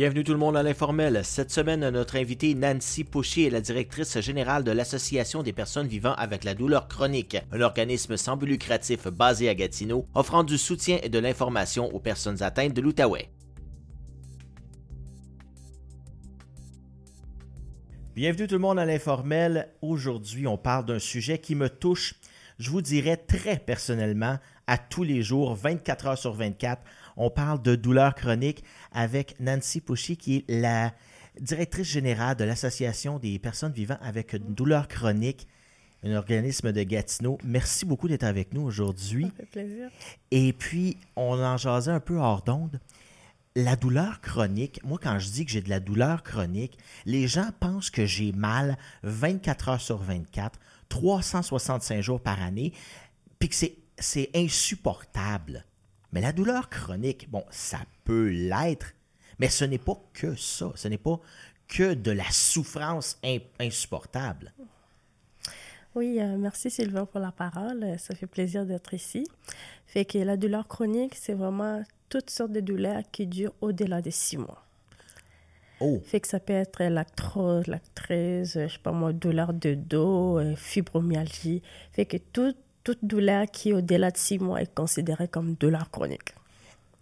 Bienvenue tout le monde à l'informel. Cette semaine, notre invitée Nancy Pouchy est la directrice générale de l'Association des personnes vivant avec la douleur chronique, un organisme sans but lucratif basé à Gatineau, offrant du soutien et de l'information aux personnes atteintes de l'Outaouais. Bienvenue tout le monde à l'informel. Aujourd'hui, on parle d'un sujet qui me touche, je vous dirais très personnellement, à tous les jours, 24 heures sur 24 on parle de douleurs chroniques avec Nancy Pouchy, qui est la directrice générale de l'Association des personnes vivant avec une douleur chronique, un organisme de Gatineau. Merci beaucoup d'être avec nous aujourd'hui. Ça fait plaisir. Et puis, on en jasait un peu hors d'onde. La douleur chronique, moi quand je dis que j'ai de la douleur chronique, les gens pensent que j'ai mal 24 heures sur 24, 365 jours par année, puis que c'est insupportable. Mais la douleur chronique, bon, ça peut l'être, mais ce n'est pas que ça. Ce n'est pas que de la souffrance insupportable. Oui, euh, merci Sylvain pour la parole. Ça fait plaisir d'être ici. Fait que la douleur chronique, c'est vraiment toutes sortes de douleurs qui durent au-delà de six mois. Oh. Fait que ça peut être l'actrose, l'actrice, je sais pas moi, douleur de dos, euh, fibromyalgie. Fait que tout, toute douleur qui, au-delà de six mois, est considérée comme douleur chronique.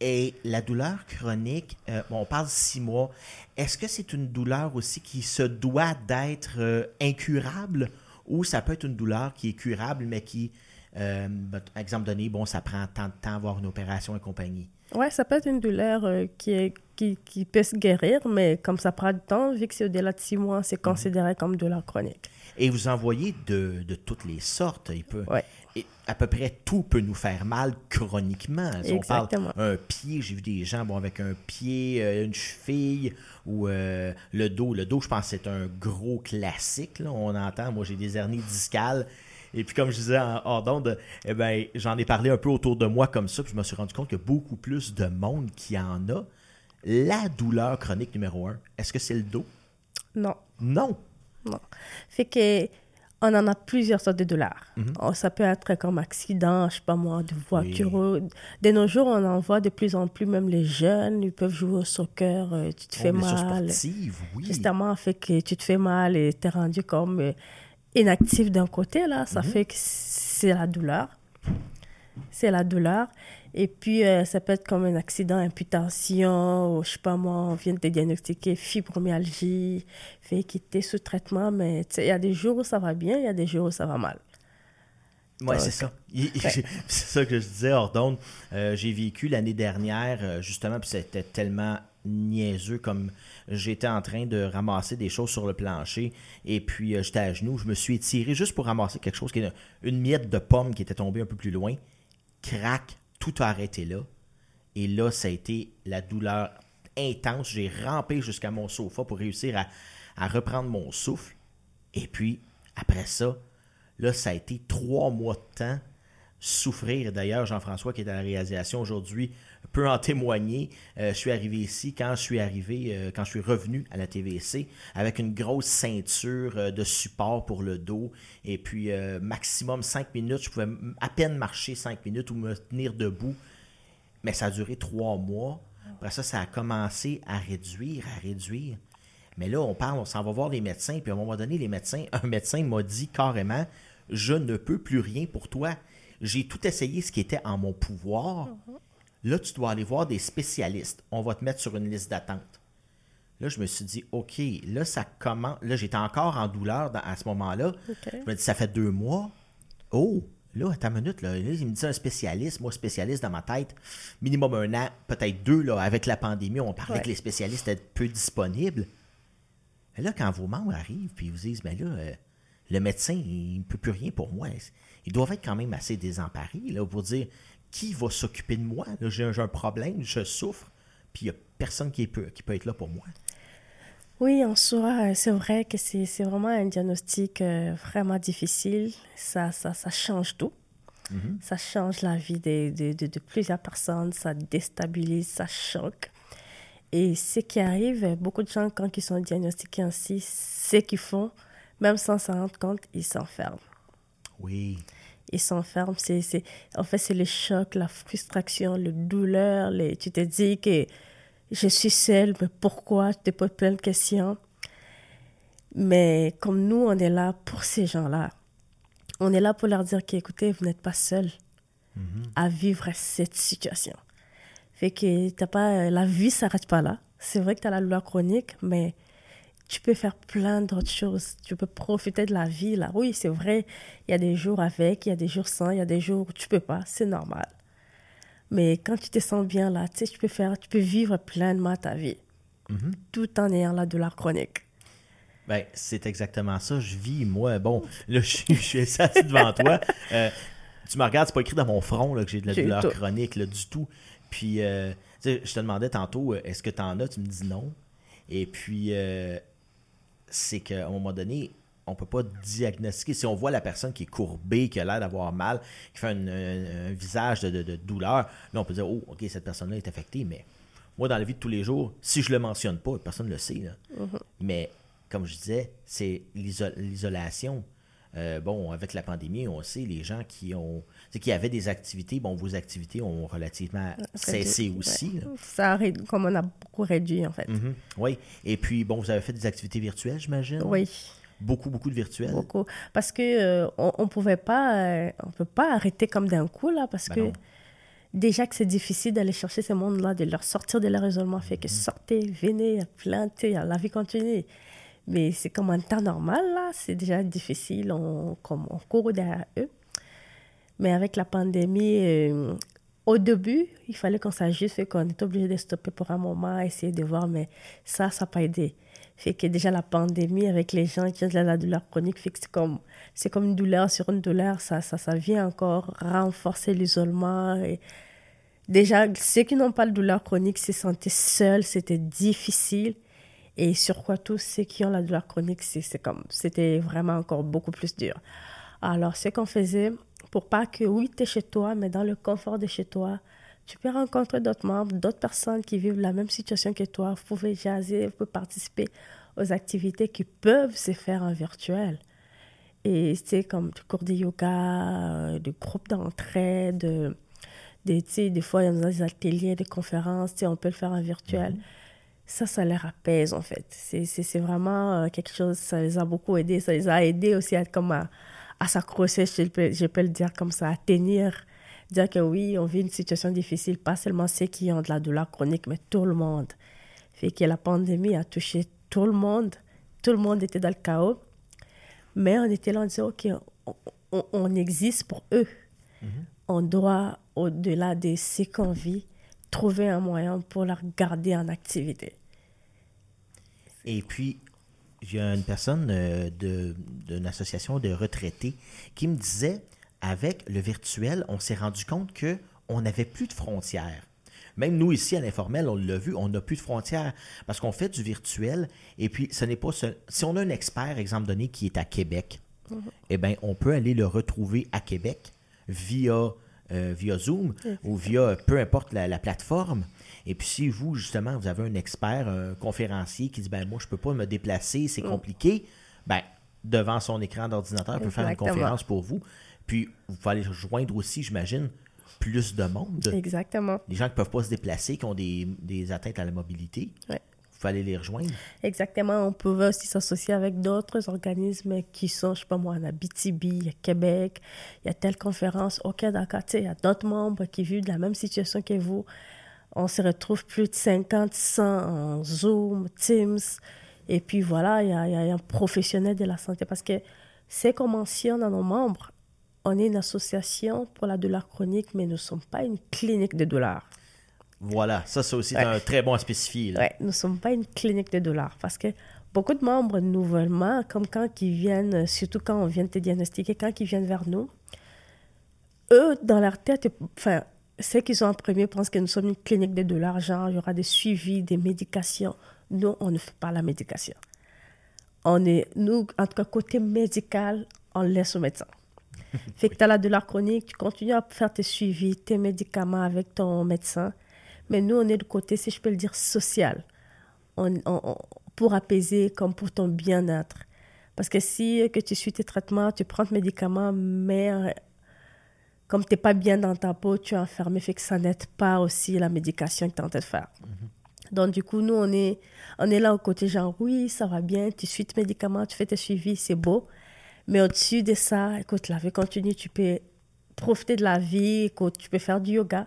Et la douleur chronique, euh, on parle de six mois, est-ce que c'est une douleur aussi qui se doit d'être euh, incurable ou ça peut être une douleur qui est curable mais qui, euh, exemple donné, bon, ça prend tant de temps à avoir une opération et compagnie? Oui, ça peut être une douleur qui, est, qui, qui, peut se guérir, mais comme ça prend du temps, vu que c'est au-delà de six mois, c'est mhm. considéré comme douleur chronique. Et vous en voyez de, de toutes les sortes. Il peut, à peu près tout peut nous faire mal chroniquement. on parle un pied, j'ai vu des gens bon, avec un pied, euh, une cheville ou euh, le dos. Le dos, je pense que c'est un gros classique. On entend, moi j'ai des hernies discales. Et puis comme je disais en hors d'onde, eh ben, j'en ai parlé un peu autour de moi comme ça, puis je me suis rendu compte qu'il y a beaucoup plus de monde qui en a. La douleur chronique numéro un, est-ce que c'est le dos? Non. Non. Non. Fait que on en a plusieurs sortes de douleurs. Mhm. Oh, ça peut être comme accident, je sais pas moi, de voiture. De nos jours, on en voit de plus en plus, même les jeunes, ils peuvent jouer au soccer, euh, tu te fais mal. oui. Justement, fait que tu te fais mal et tu es rendu comme euh, inactif d'un côté, là, ça mhm. fait que c'est la douleur. C'est la douleur. Et puis, euh, ça peut être comme un accident, imputation, ou je sais pas moi, on vient de te diagnostiquer fibromyalgie, fait quitter sous traitement, mais il y a des jours où ça va bien, il y a des jours où ça va mal. Oui, c'est ça. c'est ça que je disais, Ordonne. Euh, j'ai vécu l'année dernière, euh, justement, puis c'était tellement niaiseux comme j'étais en train de ramasser des choses sur le plancher et puis j'étais à genoux. Je me suis étiré juste pour ramasser quelque chose, qui est une miette de pomme qui était tombée un peu plus loin. Crac, tout a arrêté là. Et là, ça a été la douleur intense. J'ai rampé jusqu'à mon sofa pour réussir à, reprendre mon souffle. Et puis, après ça, là, ça a été trois mois de temps souffrir. D'ailleurs, Jean-François, qui est à la réalisation aujourd'hui, peut en témoigner. Euh, je suis arrivé ici quand je suis arrivé, euh, quand je suis revenu à la TVC, avec une grosse ceinture euh, de support pour le dos. Et puis, maximum 5 minutes. Je pouvais à peine marcher 5 minutes ou me tenir debout. Mais ça a duré trois mois. Après ça, ça a commencé à réduire, à réduire. Mais là, on parle, on s'en va voir les médecins. Puis à un moment donné, les médecins, un médecin m'a dit carrément Je ne peux plus rien pour toi. J'ai tout essayé ce qui était en mon pouvoir. Mm-hmm. Là, tu dois aller voir des spécialistes. On va te mettre sur une liste d'attente. Là, je me suis dit, OK, là, ça commence. Là, j'étais encore en douleur à ce moment-là. Je me dis, ça fait deux mois. Oh, là, à ta minute, là, il me dit un spécialiste, moi, spécialiste dans ma tête, minimum un an, peut-être deux, là, avec la pandémie, on parlait que les spécialistes étaient peu disponibles. Et là, quand vos membres arrivent, puis ils vous disent, ben là, euh, le médecin, il ne peut plus rien pour moi. Ils doivent être quand même assez désemparés, là, pour dire, qui va s'occuper de moi? J'ai un problème, je souffre, puis il n'y a personne qui peut, qui peut être là pour moi. Oui, en soi, c'est vrai que c'est vraiment un diagnostic euh, vraiment difficile. Ça, ça, ça change tout. Mm-hmm. Ça change la vie de, de, de, plusieurs personnes, ça déstabilise, ça choque. Et ce qui arrive, beaucoup de gens, quand ils sont diagnostiqués ainsi, ce qu'ils font, même sans s'en rendre compte, ils s'enferment. Oui ils s'enferment. C'est, c'est, en fait, c'est le choc, la frustration, le douleur. Les, tu te dis que je suis seule, mais pourquoi? Je te pose plein de questions. Mais comme nous, on est là pour ces gens-là. On est là pour leur dire qu'écoutez, vous n'êtes pas seuls à vivre cette situation. Fait que t'as pas, la vie s'arrête pas là. C'est vrai que tu as la douleur chronique, mais tu peux faire plein d'autres choses. Tu peux profiter de la vie là. Oui, c'est vrai, il y a des jours avec, il y a des jours sans, il y a des jours où tu peux pas, c'est normal. Mais quand tu te sens bien là, tu sais, tu peux faire, tu peux vivre pleinement ta vie, Mhm. tout en ayant la douleur chronique. Ben, c'est exactement ça. Je vis, moi, bon, là, je, suis- je suis assis devant toi. Euh, tu me regardes, c'est pas écrit dans mon front là, que j'ai de la douleur tout. chronique, là, du tout. Puis, euh, je te demandais tantôt, euh, est-ce que tu en as? Tu me dis non. Et puis, euh, c'est qu'à un moment donné, on peut pas diagnostiquer. Si on voit la personne qui est courbée, qui a l'air d'avoir mal, qui fait un, un- un visage de, de- de douleur, là, on peut dire, oh, OK, cette personne-là est affectée, mais moi, dans la vie de tous les jours, si je le mentionne pas, personne ne le sait. là. Mais comme je disais, c'est l'iso- l'isolation. Euh, bon, avec la pandémie, on sait, les gens qui ont tu sais, qui avaient des activités, bon, vos activités ont relativement cessé aussi. Ça a comme on a beaucoup réduit en fait. Mhm. Oui. Et puis, bon, vous avez fait des activités virtuelles, j'imagine? Oui. Beaucoup, beaucoup de virtuelles. Beaucoup. Parce que euh, on, on pouvait pas, euh, on peut pas arrêter comme d'un coup là, parce Ben que non. déjà que c'est difficile d'aller chercher ce monde-là, de leur sortir de leur isolement, fait Mhm. que sortez, venez, plantez, la vie continue. Mais c'est comme un temps normal là, c'est déjà difficile, on, comme on court derrière eux. Mais avec la pandémie, euh, au début, il fallait qu'on s'ajuste, qu'on est obligé de stopper pour un moment, essayer de voir, mais ça, ça n'a pas aidé. Fait que déjà la pandémie avec les gens qui ont la douleur chronique, fait que c'est comme, c'est comme une douleur sur une douleur, ça, ça, ça vient encore renforcer l'isolement. Et déjà, ceux qui n'ont pas de douleur chronique se sentaient seuls, c'était difficile. Et sur quoi tous ceux qui ont la douleur chronique, c'est c'est comme, c'était vraiment encore beaucoup plus dur. Alors, ce qu'on faisait, pour pas que, oui, tu es chez toi, mais dans le confort de chez toi, tu peux rencontrer d'autres membres, d'autres personnes qui vivent la même situation que toi. Vous pouvez jaser, vous pouvez participer aux activités qui peuvent se faire en virtuel. Et c'est comme du cours de yoga, euh, des groupes d'entraide, des, tu sais, des fois, il y a des ateliers, des conférences, tu sais, on peut le faire en virtuel. Ça, ça les apaise, en fait. C'est- C'est c'est vraiment euh, quelque chose, ça les a beaucoup aidés. Ça les a aidés aussi à, comme à, à s'accrocher, je peux, je peux le dire comme ça, à tenir. Dire que oui, on vit une situation difficile, pas seulement ceux qui ont de la douleur chronique, mais tout le monde. Fait que la pandémie a touché tout le monde. Tout le monde était dans le chaos. Mais on était là, on disait, OK, on, on- on existe pour eux. On doit, au-delà de ce qu'on vit, trouver un moyen pour leur garder en activité. Et puis, il y a une personne euh, d'une association de retraités qui me disait, avec le virtuel, on s'est rendu compte que on n'avait plus de frontières. Même nous ici à l'informel, on l'a vu, on n'a plus de frontières parce qu'on fait du virtuel. Et puis, ce n'est pas ce- si on a un expert, exemple donné, qui est à Québec, eh bien, on peut aller le retrouver à Québec via, euh, via Zoom ou via peu importe la, la plateforme. Et puis, si vous, justement, vous avez un expert, un conférencier qui dit ben moi, je ne peux pas me déplacer, c'est compliqué, ben, devant son écran d'ordinateur, il peut faire une conférence pour vous. Puis, vous pouvez aller rejoindre aussi, j'imagine, plus de monde. Exactement. Les gens qui ne peuvent pas se déplacer, qui ont des, des atteintes à la mobilité, Ouais. vous pouvez aller les rejoindre. Exactement. On pouvait aussi s'associer avec d'autres organismes qui sont, je sais pas moi, en Abitibi, a Québec, il y a telle conférence. OK, d'accord. Tu sais, il y a d'autres membres qui vivent de la même situation que vous. On se retrouve plus de 50, 100 en Zoom, Teams. Et puis voilà, il y a, il y a un professionnel de la santé. Parce que c'est qu'on mentionne à nos membres, on est une association pour la douleur chronique, mais nous ne sommes pas une clinique de douleur. Voilà, ça, c'est aussi Ouais. un très bon à spécifier. Ouais, nous ne sommes pas une clinique de douleurs parce que beaucoup de membres nouvellement, comme quand ils viennent, surtout quand on vient de te diagnostiquer, quand ils viennent vers nous, eux, dans leur tête, enfin, ceux qui sont en premier pensent que nous sommes une clinique de douleurs, genre il y aura des suivis, des médications. Nous, on ne fait pas la médication. On est, nous, en tout cas, côté médical, on laisse au médecin. Fait que tu as la douleur chronique, tu continues à faire tes suivis, tes médicaments avec ton médecin. Mais nous, on est du côté, si je peux le dire, social. On, on- on- pour apaiser, comme pour ton bien-être. Parce que si que tu suis tes traitements, tu prends tes médicaments, mais comme tu n'es pas bien dans ta peau, tu es enfermé, fait que ça n'aide pas aussi la médication que tu es en train de faire. Donc, du coup, nous, on est, on est là au côté genre, oui, ça va bien, tu suis tes médicaments, tu fais tes suivis, c'est beau. Mais au-dessus de ça, écoute, la vie continue, tu peux profiter de la vie, écoute, tu peux faire du yoga.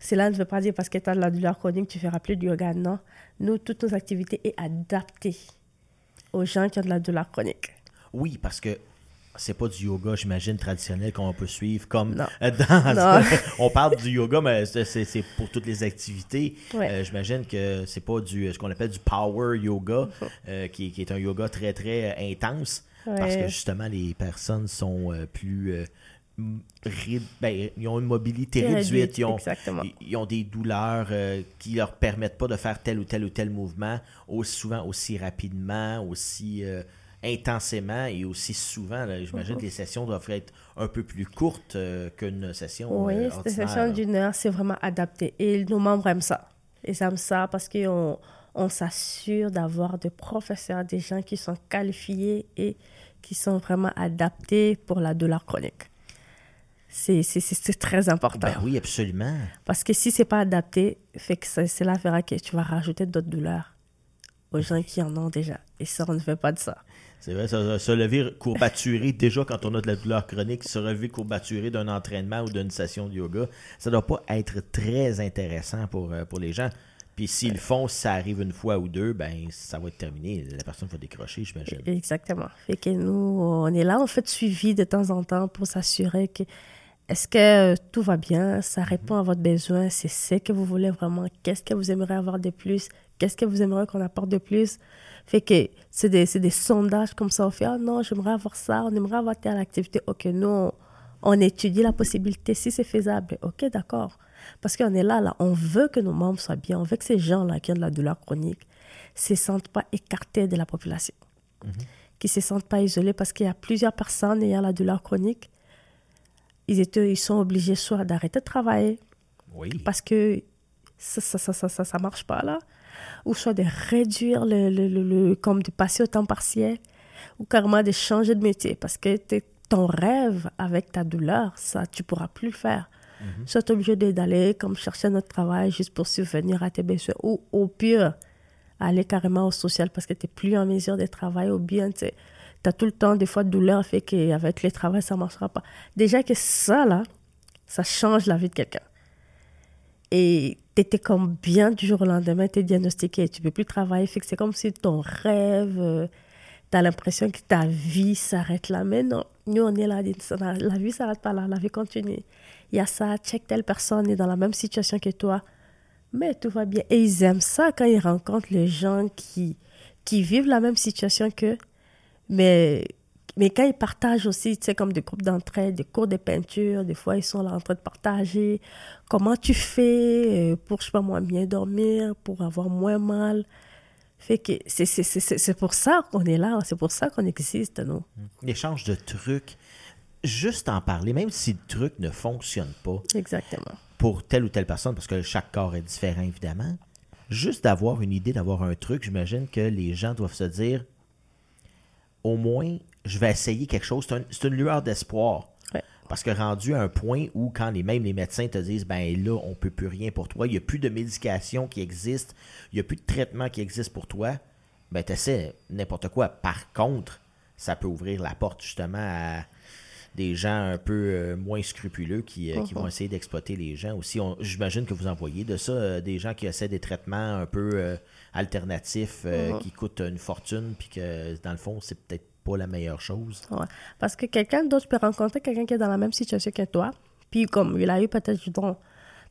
Cela ne veut pas dire parce que tu as de la douleur chronique, tu feras plus du yoga. Non. Nous, toutes nos activités sont adaptées aux gens qui ont de la douleur chronique. Oui, parce que c'est pas du yoga, j'imagine, traditionnel qu'on peut suivre comme Non. dans. Non. on parle du yoga, mais c'est- pour toutes les activités. Ouais. Euh, j'imagine que c'est pas du ce qu'on appelle du power yoga, euh, qui, qui est un yoga très très euh, intense. Parce que justement, les personnes sont euh, plus. euh, ben, ils ont une mobilité Réduite, ils ont, ils- ils ont des douleurs euh, qui leur permettent pas de faire tel ou tel ou tel mouvement aussi souvent, aussi rapidement, aussi euh, intensément et aussi souvent. J'imagine Mhm. que les sessions doivent être un peu plus courtes euh, qu'une session Oui, euh, cette ordinaire, session là. d'une heure, c'est vraiment adapté. Et nos membres aiment ça. Ils aiment ça parce qu'on on s'assure d'avoir des professeurs, des gens qui sont qualifiés et qui sont vraiment adaptés pour la douleur chronique. C'est très important. Ben oui, absolument. Parce que si c'est pas adapté, fait que fera que tu vas rajouter d'autres douleurs aux gens qui en ont déjà. Et ça, on ne fait pas de ça. C'est vrai, se, lever courbaturé, déjà quand on a de la douleur chronique, se relever courbaturé d'un entraînement ou d'une session de yoga, ça doit pas être très intéressant pour, euh, pour les gens. Puis s'ils le font, ça arrive une fois ou deux, ben ça va être terminé. La personne va décrocher, j'imagine. Exactement. Fait que nous, on est là, on fait suivi de temps en temps pour s'assurer que est-ce que tout va bien, ça répond à votre besoin, c'est ce que vous voulez vraiment, qu'est-ce que vous aimeriez avoir de plus, qu'est-ce que vous aimeriez qu'on apporte de plus? Fait que c'est des, sondages comme ça, on fait, ah non, j'aimerais avoir ça, on aimerait avoir telle activité. Ok, nous, on, on étudie la possibilité, si c'est faisable, ok, d'accord. Parce qu'on est là, là, on veut que nos membres soient bien, on veut que ces gens-là qui ont de la douleur chronique ne se sentent pas écartés de la population qui ne se sentent pas isolés parce qu'il y a plusieurs personnes ayant la douleur chronique. Ils, étaient, ils sont obligés soit d'arrêter de travailler Oui. parce que ça ça, ça, ça, ça, ça marche pas là, ou soit de réduire le, le, le, le- comme de passer au temps partiel, ou carrément de changer de métier parce que ton rêve avec ta douleur, ça, tu pourras plus le faire. Soit tu es obligé de- d'aller comme chercher notre travail juste pour subvenir à tes besoins, ou au pire, aller carrément au social parce que tu n'es plus en mesure de travailler, ou bien tu as tout le temps des fois de douleur, fait qu'avec le travail, ça ne marchera pas. Déjà que ça, là, ça change la vie de quelqu'un. Et tu étais comme bien du jour au lendemain, tu es diagnostiqué, tu peux plus travailler, c'est comme si ton rêve, tu as l'impression que ta vie s'arrête là. Mais non, nous, on est là, la, vie s'arrête pas là, la vie continue. Il y a ça, check telle personne est dans la même situation que toi, mais tout va bien. Et ils aiment ça quand ils rencontrent les gens qui, qui vivent la même situation qu'eux, mais, mais quand ils partagent aussi, tu sais, comme des groupes d'entraide, des cours de peinture, des fois ils sont là en train de partager comment tu fais euh, pour, je sais pas moi, bien dormir, pour avoir moins mal. Fait que c'est- pour ça qu'on est là, c'est pour ça qu'on existe, nous. L'échange de trucs, juste en parler, même si le truc ne fonctionne pas Exactement. pour telle ou telle personne, parce que chaque corps est différent, évidemment, juste d'avoir une idée, d'avoir un truc, j'imagine que les gens doivent se dire au moins, je vais essayer quelque chose. C'est un- c'est une lueur d'espoir. Ouais. Parce que rendu à un point où, quand les, même les médecins te disent, ben là, on peut plus rien pour toi, il n'y a plus de médication qui existe, il n'y a plus de traitement qui existe pour toi, ben tu essaies n'importe quoi. Par contre, ça peut ouvrir la porte justement à des gens un peu euh, moins scrupuleux qui, euh, qui vont essayer d'exploiter les gens aussi. On- J'imagine que vous en voyez de ça, euh, des gens qui essaient des traitements un peu euh, alternatifs euh, qui coûtent une fortune, puis que dans le fond, c'est peut-être pas la meilleure chose. Parce que quelqu'un d'autre peut rencontrer quelqu'un qui est dans la même situation que toi. Puis comme il a eu peut-être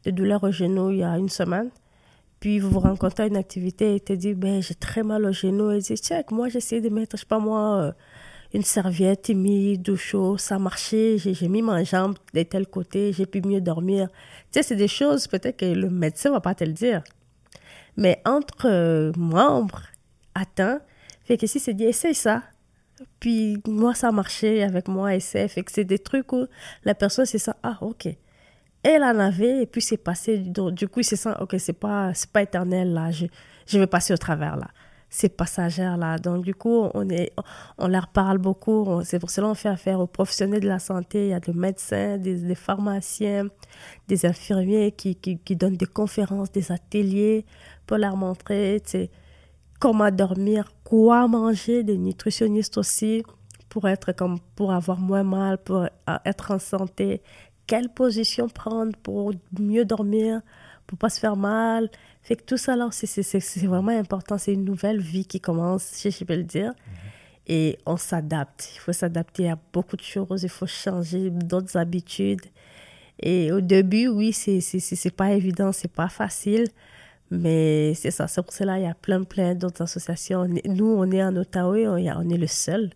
des douleurs au genou il y a une semaine. Puis vous vous rencontrez à une activité et te dit, ben, j'ai très mal au genou. Et dit, check, moi essayé de mettre, je sais pas moi, euh, une serviette humide, d'eau chaude, ça. J'ai j'ai mis ma jambe de tel côté, j'ai pu mieux dormir. Tu sais, c'est des choses peut-être que le médecin va pas te le dire. Mais entre euh, membres atteints, fait que si c'est dit, essaye ça. Puis moi, ça a marché avec moi, essaie. Fait que c'est des trucs où la personne, c'est ça, ah, ok. Elle en avait, et puis c'est passé. Donc, du coup, c'est ça, ok, c'est pas, c'est pas éternel, là. Je, je vais passer au travers, là. ces passagères-là. Donc, du coup, on, est, on leur parle beaucoup. C'est pour cela qu'on fait affaire aux professionnels de la santé. Il y a des médecins, des, pharmaciens, des infirmiers qui, qui, qui, donnent des conférences, des ateliers pour leur montrer comment dormir, quoi manger, des nutritionnistes aussi pour être comme pour avoir moins mal, pour euh, être en santé, quelle position prendre pour mieux dormir, pour pas se faire mal? Fait que tout ça là, c'est vraiment important. C'est une nouvelle vie qui commence, si je peux le dire. Mm-hmm. Et on s'adapte. Il faut s'adapter à beaucoup de choses. Il faut changer d'autres habitudes. Et au début, oui, c'est pas évident, c'est pas facile. Mais c'est ça, c'est pour cela il y a plein, plein d'autres associations. Nous, on est en Ottawa, on est le seul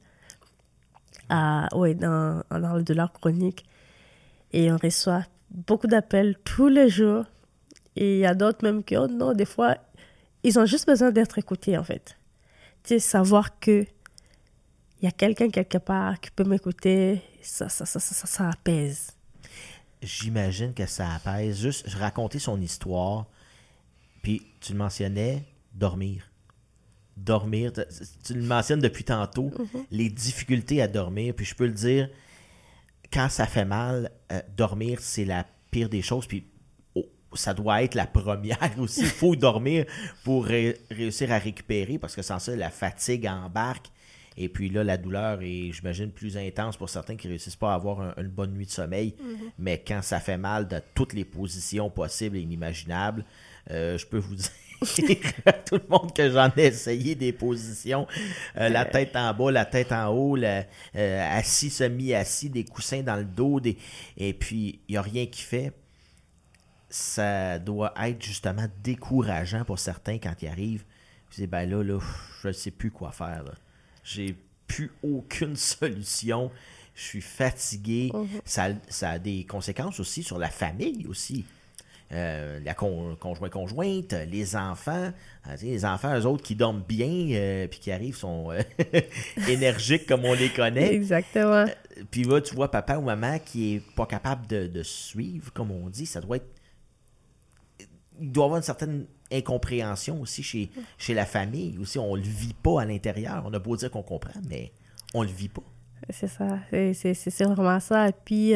à, ouais, dans, dans le dollar chronique. Et on reçoit beaucoup d'appels tous les jours. Et il y a d'autres même qui, oh non, des fois, ils ont juste besoin d'être écoutés, en fait. Tu sais, savoir que il y a quelqu'un quelque part qui peut m'écouter, ça ça, ça, ça, ça, apaise. J'imagine que ça apaise. Juste raconter son histoire, puis tu le mentionnais, dormir dormir. Tu le mentionnes depuis tantôt, mhm. les difficultés à dormir. Puis je peux le dire, quand ça fait mal, euh, dormir, c'est la pire des choses. Puis oh, ça doit être la première aussi. Il faut dormir pour réussir à récupérer parce que sans ça, la fatigue embarque. Et puis là, la douleur est, j'imagine, plus intense pour certains qui ne réussissent pas à avoir une bonne nuit de sommeil. Mhm. Mais quand ça fait mal de toutes les positions possibles et inimaginables, euh, je peux vous dire tout le monde que j'en ai essayé des positions, euh, la tête en bas, la tête en haut, euh, assis, semi-assis, des coussins dans le dos, des... et puis il n'y a rien qui fait. Ça doit être justement décourageant pour certains quand ils arrivent. Puis ben là, là, je ne sais plus quoi faire. J'ai plus aucune solution. Je suis fatigué. Mhm. ça, ça a des conséquences aussi sur la famille aussi. Euh, la conjointe, les enfants. Euh, les enfants, eux autres qui dorment bien, euh, puis qui arrivent, sont énergiques comme on les connaît. Exactement. puis là, tu vois papa ou maman qui est pas capable de, suivre, comme on dit, ça doit être. Il doit y avoir une certaine incompréhension aussi chez, chez la famille. Aussi, on le vit pas à l'intérieur. On a beau dire qu'on comprend, mais on le vit pas. C'est ça. C'est vraiment ça. Et puis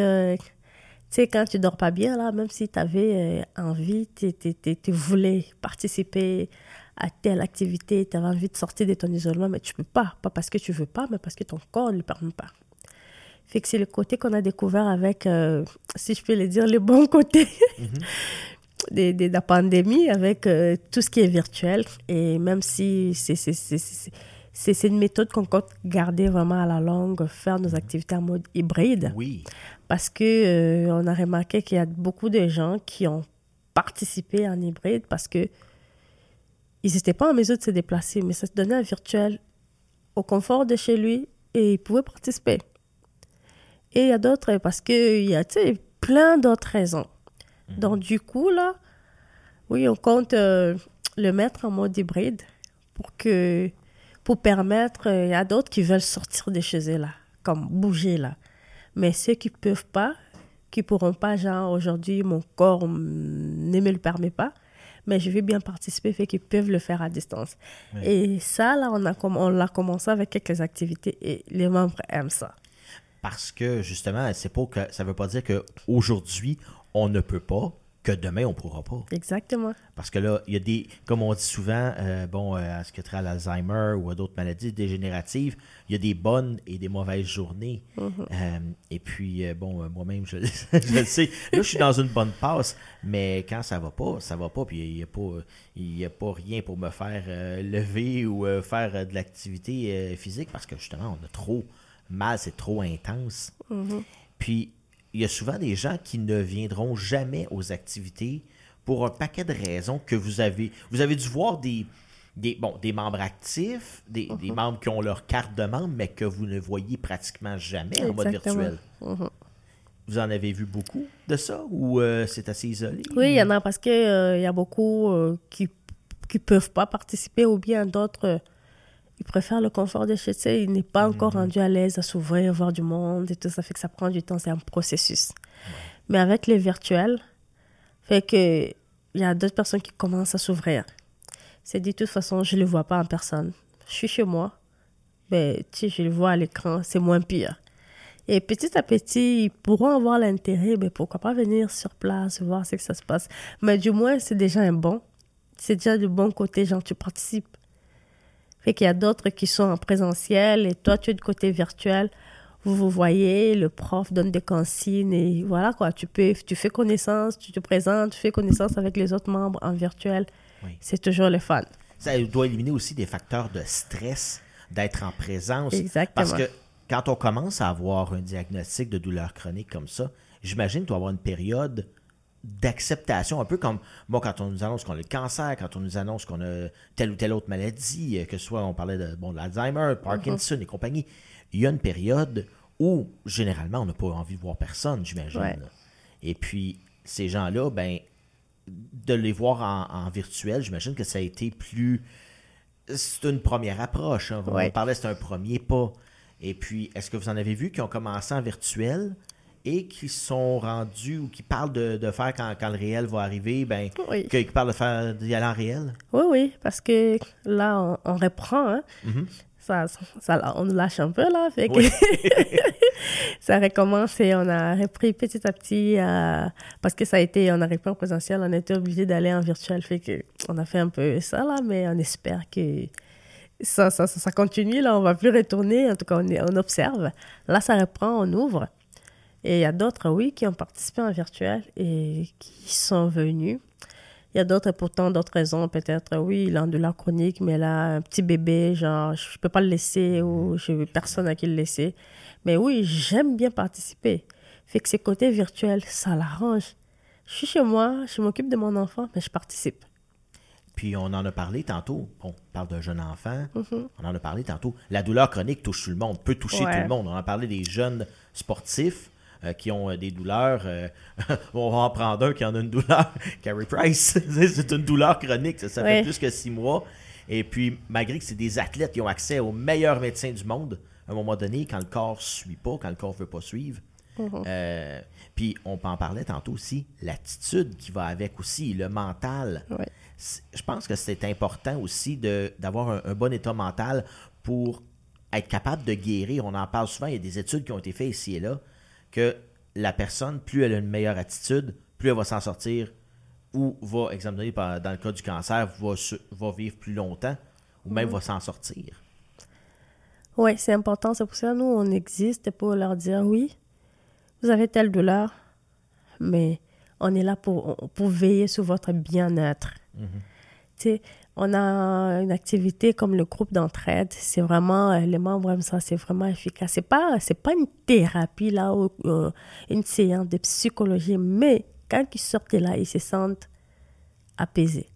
tu sais, quand tu dors pas bien, là, même si tu avais euh, envie, tu voulais participer à telle activité, tu avais envie de sortir de ton isolement, mais tu peux pas. Pas parce que tu veux pas, mais parce que ton corps ne le permet pas. Fait que c'est le côté qu'on a découvert avec, euh, si je peux le dire, le bon côté mm-hmm. de, la pandémie, avec euh, tout ce qui est virtuel. Et même si c'est c'est une méthode qu'on compte garder vraiment à la longue, faire nos activités en mode hybride. Oui. Parce que euh, on a remarqué qu'il y a beaucoup de gens qui ont participé en hybride parce que ils n'étaient pas en mesure de se déplacer, mais ça se donnait un virtuel au confort de chez lui et ils pouvaient participer. Et il y a d'autres, parce qu'il y a plein d'autres raisons. Mhm. Donc, du coup, là, oui, on compte euh, le mettre en mode hybride pour que pour permettre, il y a d'autres qui veulent sortir de chez eux, là, comme bouger, là. Mais ceux qui ne peuvent pas, qui pourront pas, genre, aujourd'hui, mon corps ne me le permet pas, mais je vais bien participer, fait qu'ils peuvent le faire à distance. Et ça, là, on, a, on l'a commencé avec quelques activités et les membres aiment ça. Parce que, justement, c'est pas que, ça veut pas dire qu'aujourd'hui, on ne peut pas, que demain, on ne pourra pas. Exactement. Parce que là, il y a des, comme on dit souvent, euh, bon, euh, à ce que tu as l'Alzheimer ou à d'autres maladies dégénératives, il y a des bonnes et des mauvaises journées. Mm-hmm. Euh, et puis, bon, moi-même, je, le sais. Là, je suis dans une bonne passe, mais quand ça va pas, ça va pas. Puis, il n'y a, pas, a pas rien pour me faire lever ou faire de l'activité physique parce que justement, on a trop mal, c'est trop intense. Mm-hmm. Puis, il y a souvent des gens qui ne viendront jamais aux activités pour un paquet de raisons que vous avez. Vous avez dû voir des, des, bon, des membres actifs, des, des, mhm. membres qui ont leur carte de membre, mais que vous ne voyez pratiquement jamais en mode virtuel. Mhm. Vous en avez vu beaucoup de ça ou euh, c'est assez isolé? Oui, il y en a parce qu'il euh, il y a beaucoup euh, qui ne peuvent pas participer ou bien d'autres il préfère le confort de chez soi. Il n'est pas encore mhm. rendu à l'aise à s'ouvrir, voir du monde et tout. Ça fait que ça prend du temps. C'est un processus. Mais avec les virtuels, fait que il y a d'autres personnes qui commencent à s'ouvrir. C'est dit, de toute façon, je ne le vois pas en personne. Je suis chez moi. Ben, tu sais, je le vois à l'écran, c'est moins pire. Et petit à petit, ils pourront avoir l'intérêt, mais ben, pourquoi pas venir sur place, voir ce que ça se passe. Mais du moins, c'est déjà un bon. C'est déjà du bon côté, genre, tu participes. Fait qu'il y a d'autres qui sont en présentiel et toi, tu es du côté virtuel. Vous vous voyez, le prof donne des consignes et voilà quoi. Tu, peux, tu fais connaissance, tu te présentes, tu fais connaissance avec les autres membres en virtuel. C'est toujours le fun. Ça doit éliminer aussi des facteurs de stress d'être en présence. Exactement. Parce que quand on commence à avoir un diagnostic de douleur chronique comme ça, j'imagine qu'il doit avoir une période d'acceptation, un peu comme moi quand on nous annonce qu'on a le cancer, quand on nous annonce qu'on a telle ou telle autre maladie, euh, que ce soit on parlait de, bon, de l'Alzheimer, Parkinson et compagnie, il y a une période où généralement on n'a pas envie de voir personne, j'imagine. Et puis ces gens-là, ben de les voir en, virtuel, j'imagine que ça a été plus c'est une première approche. Hein. On parlait, c'est un premier pas. Et puis, est-ce que vous en avez vu qui ont commencé en virtuel et qui sont rendus ou qui parlent de, faire quand, le réel va arriver, ben, qui, parlent de faire d'y aller en réel? Oui, oui, parce que là, on, reprend. Hein. Mm-hmm. ça, ça, on nous lâche un peu, là. Fait que ça recommence et on a repris petit à petit. parce que ça a été, on a repris en présentiel, on été obligé d'aller en virtuel. Fait que on a fait un peu ça, là, mais on espère que ça, ça, ça, continue, là, on va plus retourner, en tout cas, on, on observe. Là, ça reprend, on ouvre. Et il y a d'autres, oui, qui ont participé en virtuel et qui sont venus. Il y a d'autres, pourtant, d'autres raisons. Peut-être, oui, il a de la chronique, mais là, un petit bébé, genre, je ne peux pas le laisser ou je n'ai personne à qui le laisser. Mais oui, j'aime bien participer. Fait que ces côtés virtuels, ça l'arrange. Je suis chez moi, je m'occupe de mon enfant, mais je participe. Puis on en a parlé tantôt. on parle d'un jeune enfant. Mm-hmm. On en a parlé tantôt. La douleur chronique touche tout le monde, peut toucher tout le monde. On a parlé des jeunes sportifs euh, qui ont euh, des douleurs. Euh, on va en prendre un qui en a une douleur. Carrie Price, c'est une douleur chronique. Ça, fait plus que six mois. Et puis, malgré que c'est des athlètes qui ont accès aux meilleurs médecins du monde, à un moment donné, quand le corps ne suit pas, quand le corps ne veut pas suivre, mm-hmm. puis on en parler tantôt aussi, l'attitude qui va avec aussi, le mental je pense que c'est important aussi d'avoir un, bon état mental pour être capable de guérir. On en parle souvent, il y a des études qui ont été faites ici et là, que la personne, plus elle a une meilleure attitude, plus elle va s'en sortir ou va, examiner dans le cas du cancer, va, va vivre plus longtemps ou même va s'en sortir. Oui, c'est important. C'est pour ça que nous, on existe pour leur dire oui, vous avez telle douleur, mais on est là pour, pour veiller sur votre bien-être. Mhm. On a une activité comme le groupe d'entraide. C'est vraiment, euh, les membres ça, c'est vraiment efficace. C'est pas, c'est pas une thérapie là, ou euh, une séance de psychologie, mais quand ils sortent de là, ils se sentent apaisés.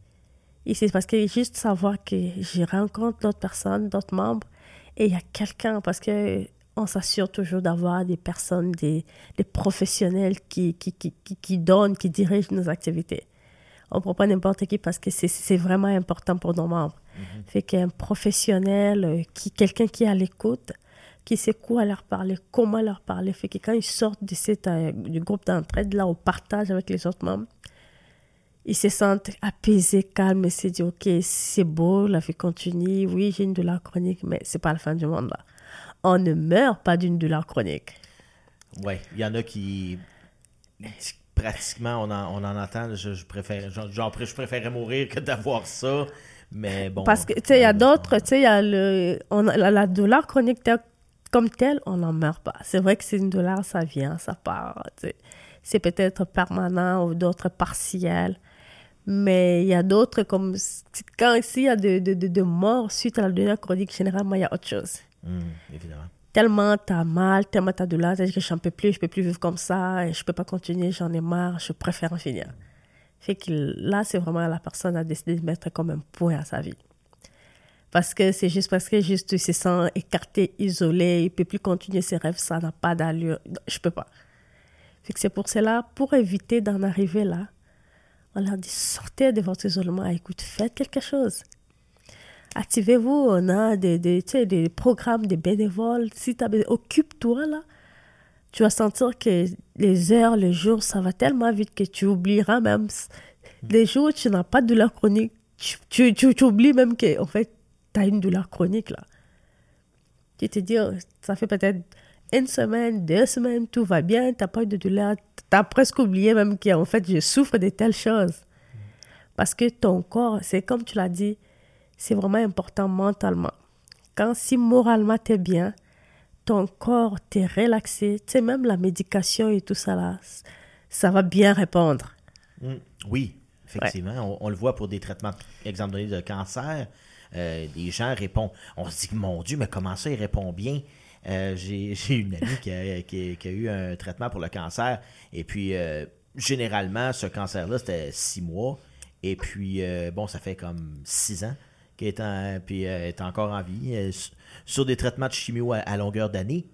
Et c'est parce que juste savoir que je rencontre d'autres personnes, d'autres membres, et il y a quelqu'un, parce que on s'assure toujours d'avoir des personnes, des, des professionnels qui qui, qui, qui, donnent, qui dirigent nos activités. On ne prend pas n'importe qui parce que c'est vraiment important pour nos membres. Mm Fait qu'un professionnel, euh, qui, quelqu'un qui est à l'écoute, qui sait quoi leur parler, comment leur parler. Fait que quand ils sortent de cette, euh, du groupe d'entraide, là, on partage avec les autres membres, ils se sentent apaisés, calmes, et se disent, OK, c'est beau, la vie continue, oui, j'ai une douleur chronique, mais c'est pas la fin du monde, là on ne meurt pas d'une douleur chronique. Oui, il y en a qui pratiquement on en, on en entend je, préfère genre, je préférerais mourir que d'avoir ça mais bon. Parce que tu sais il y a d'autres tu sais il y a le on la, douleur chronique comme telle on n'en meurt pas. C'est vrai que c'est une douleur ça vient ça part c'est peut-être permanent ou d'autres partiels mais il y a d'autres comme quand ici il y a de, de, de morts suite à la douleur chronique généralement il y a autre chose. Mmh, évidemment. Tellement t'as mal, tellement t'as de là, cest que j'en peux plus, je peux plus vivre comme ça, et je peux pas continuer, j'en ai marre, je préfère en finir. Fait que là, c'est vraiment la personne a décidé de mettre comme un point à sa vie. Parce que c'est juste parce que juste se sent écarté, isolé, il peut plus continuer ses rêves, ça n'a pas d'allure, je peux pas. Fait que c'est pour cela, pour éviter d'en arriver là, on leur dit sortez de votre isolement, écoute, faites quelque chose activez-vous, on a des, des, des programmes de bénévoles. Si tu occupe-toi là, tu vas sentir que les heures, les jours, ça va tellement vite que tu oublieras même les jours où tu n'as pas de douleur chronique. tu, tu, tu, oublies même que en fait, tu as une douleur chronique là. Tu te dis, oh, ça fait peut-être une semaine, deux semaines, tout va bien, tu n'as pas eu de douleur. Tu as presque oublié même qu'en fait, je souffre de telles choses. Parce que ton corps, c'est comme tu l'as dit, c'est vraiment important mentalement. Quand si moralement tu es bien, ton corps t'es relaxé, tu sais, même la médication et tout ça là, ça va bien répondre. Mm. oui, effectivement. On, le voit pour des traitements, exemple donné, de cancer. Euh, des gens répondent. On se dit, mon Dieu, mais comment ça, il répond bien? Euh, j'ai une amie qui a, qui, a, eu un traitement pour le cancer. Et puis, euh, généralement, ce cancer-là, c'était six mois. Et puis, bon, ça fait comme six ans qu'elle est, puis, est encore en vie. sur des traitements de chimio à, longueur d'année,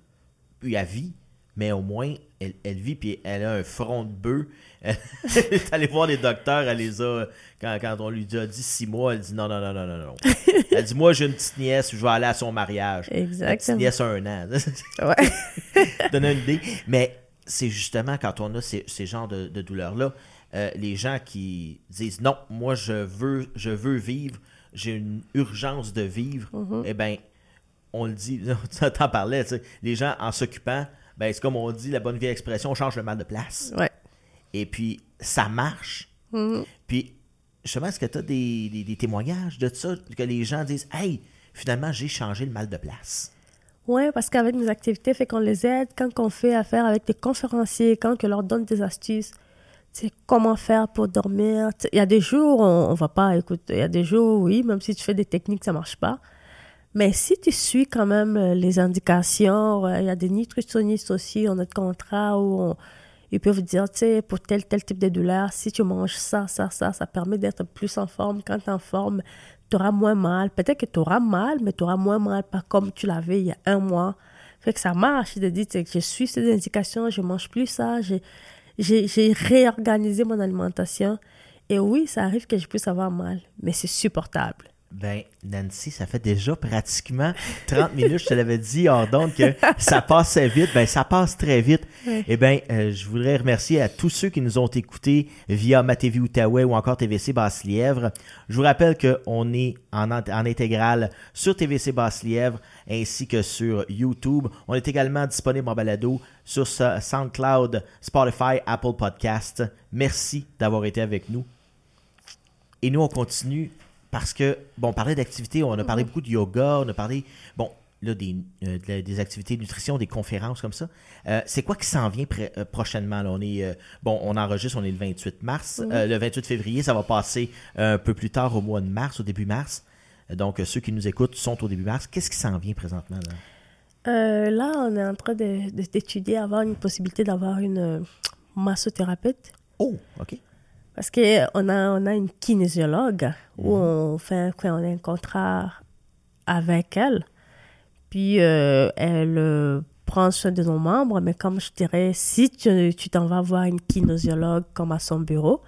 puis à vie. Mais au moins, elle, elle, vit, puis elle a un front de bœuf. Elle est allée voir les docteurs, elle les a. Quand, quand on lui a dit six mois, elle dit non, non, non, non, non, non. Elle dit Moi, j'ai une petite nièce, je vais aller à son mariage. Exactement. La petite nièce a un an. ouais. Donner une idée. Mais c'est justement quand on a ces, ces genres de, de douleurs-là, euh, les gens qui disent non, moi, je veux, je veux vivre, j'ai une urgence de vivre, mm-hmm. eh bien, on le dit, tu t'en parlais, tu sais, les gens en s'occupant, ben, c'est comme on dit, la bonne vieille expression, on change le mal de place. Ouais. Et puis, ça marche. Mm-hmm. Puis, justement, est-ce que tu as des, témoignages de ça, que les gens disent Hey, finalement, j'ai changé le mal de place? Oui, parce qu'avec nos activités, fait qu'on les aide quand on fait affaire avec des conférenciers, quand on leur donne des astuces. C'est comment faire pour dormir. Il y a des jours, on, ne va pas, écoute, il y a des jours, oui, même si tu fais des techniques, ça marche pas. Mais si tu suis quand même euh, les indications, il y a des nutritionnistes aussi, on a notre contrat où on, ils peuvent dire, tu sais, pour tel, tel type de douleur, si tu manges ça, ça, ça, ça permet d'être plus en forme. Quand tu es en forme, tu auras moins mal. Peut-être que tu auras mal, mais tu auras moins mal, pas comme tu l'avais il y a un mois. Fait que ça marche de dire, je suis ces indications, je mange plus ça, j'ai réorganisé mon alimentation. Et oui, ça arrive que je puisse avoir mal, mais c'est supportable. Ben, Nancy, ça fait déjà pratiquement 30 minutes, je te l'avais dit hors donc que ça passait vite. Ben, ça passe très vite. Eh bien, euh, je voudrais remercier à tous ceux qui nous ont écoutés via ma TV Outaouais ou encore TVC Basse-Lièvre. Je vous rappelle qu'on est en, en intégrale sur TVC Basse-Lièvre ainsi que sur YouTube. On est également disponible en balado sur SoundCloud, Spotify, Apple Podcast. Merci d'avoir été avec nous. Et nous, on continue parce que, bon, on parlait d'activités, on a parlé mhm. beaucoup de yoga, on a parlé, bon, là, des, euh, des activités de nutrition, des conférences comme ça. Euh, c'est quoi qui s'en vient euh, prochainement? Là? On est, bon, on enregistre, on est le 28 mars. Mhm. le 28 février, ça va passer un peu plus tard au mois de mars, au début mars. Donc, ceux qui nous écoutent sont au début mars. Qu'est-ce qui s'en vient présentement? Là? là, on est en train d'étudier, avoir une possibilité d'avoir une massothérapeute. Oh, OK. Parce qu'on a, on a une kinésiologue où mhm. on fait on a un contrat avec elle. Puis euh, elle euh, prend soin de nos membres, mais comme je dirais, si tu t'en vas voir une kinésiologue comme à son bureau,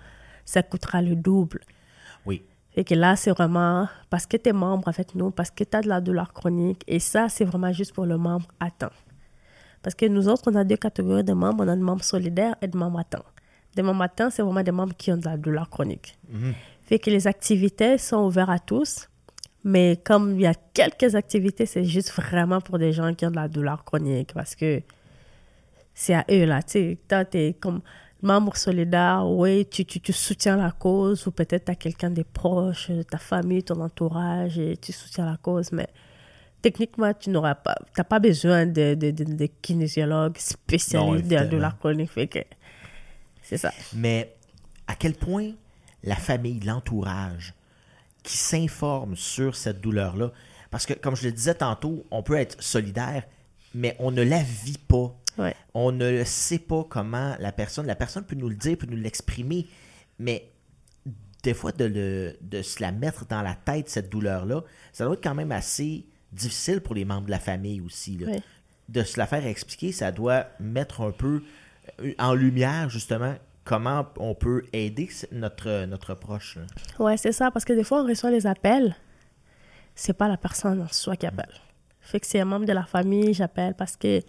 ça coûtera le double. Oui. Et que là, c'est vraiment parce que tu es membre avec nous, parce que tu as de la douleur chronique. Et ça, c'est vraiment juste pour le membre temps. Parce que nous autres, on a deux catégories de membres. On a des membres solidaires et des membres à mon matin, c'est vraiment des membres qui ont de la douleur chronique. Mhm. Fait que les activités sont ouvertes à tous, mais comme il y a quelques activités, c'est juste vraiment pour des gens qui ont de la douleur chronique parce que c'est à eux, là. Tu sais, es comme membre solidaire, oui, tu, tu, tu, soutiens la cause ou peut-être tu as quelqu'un des proches, ta famille, ton entourage et tu soutiens la cause, mais techniquement, tu n'auras pas, t'as pas besoin de, de, de, kinésiologue spécialiste de la douleur chronique. Fait que c'est ça. Mais à quel point la famille, l'entourage, qui s'informe sur cette douleur-là, parce que comme je le disais tantôt, on peut être solidaire, mais on ne la vit pas. On ne sait pas comment la personne, la personne peut nous le dire, peut nous l'exprimer, mais des fois de, le, de se la mettre dans la tête, cette douleur-là, ça doit être quand même assez difficile pour les membres de la famille aussi. De se la faire expliquer, ça doit mettre un peu en lumière, justement, comment on peut aider notre, notre proche. Oui, c'est ça, parce que des fois, on reçoit les appels, c'est pas la personne en soi qui appelle. Fait que c'est un membre de la famille, j'appelle parce que,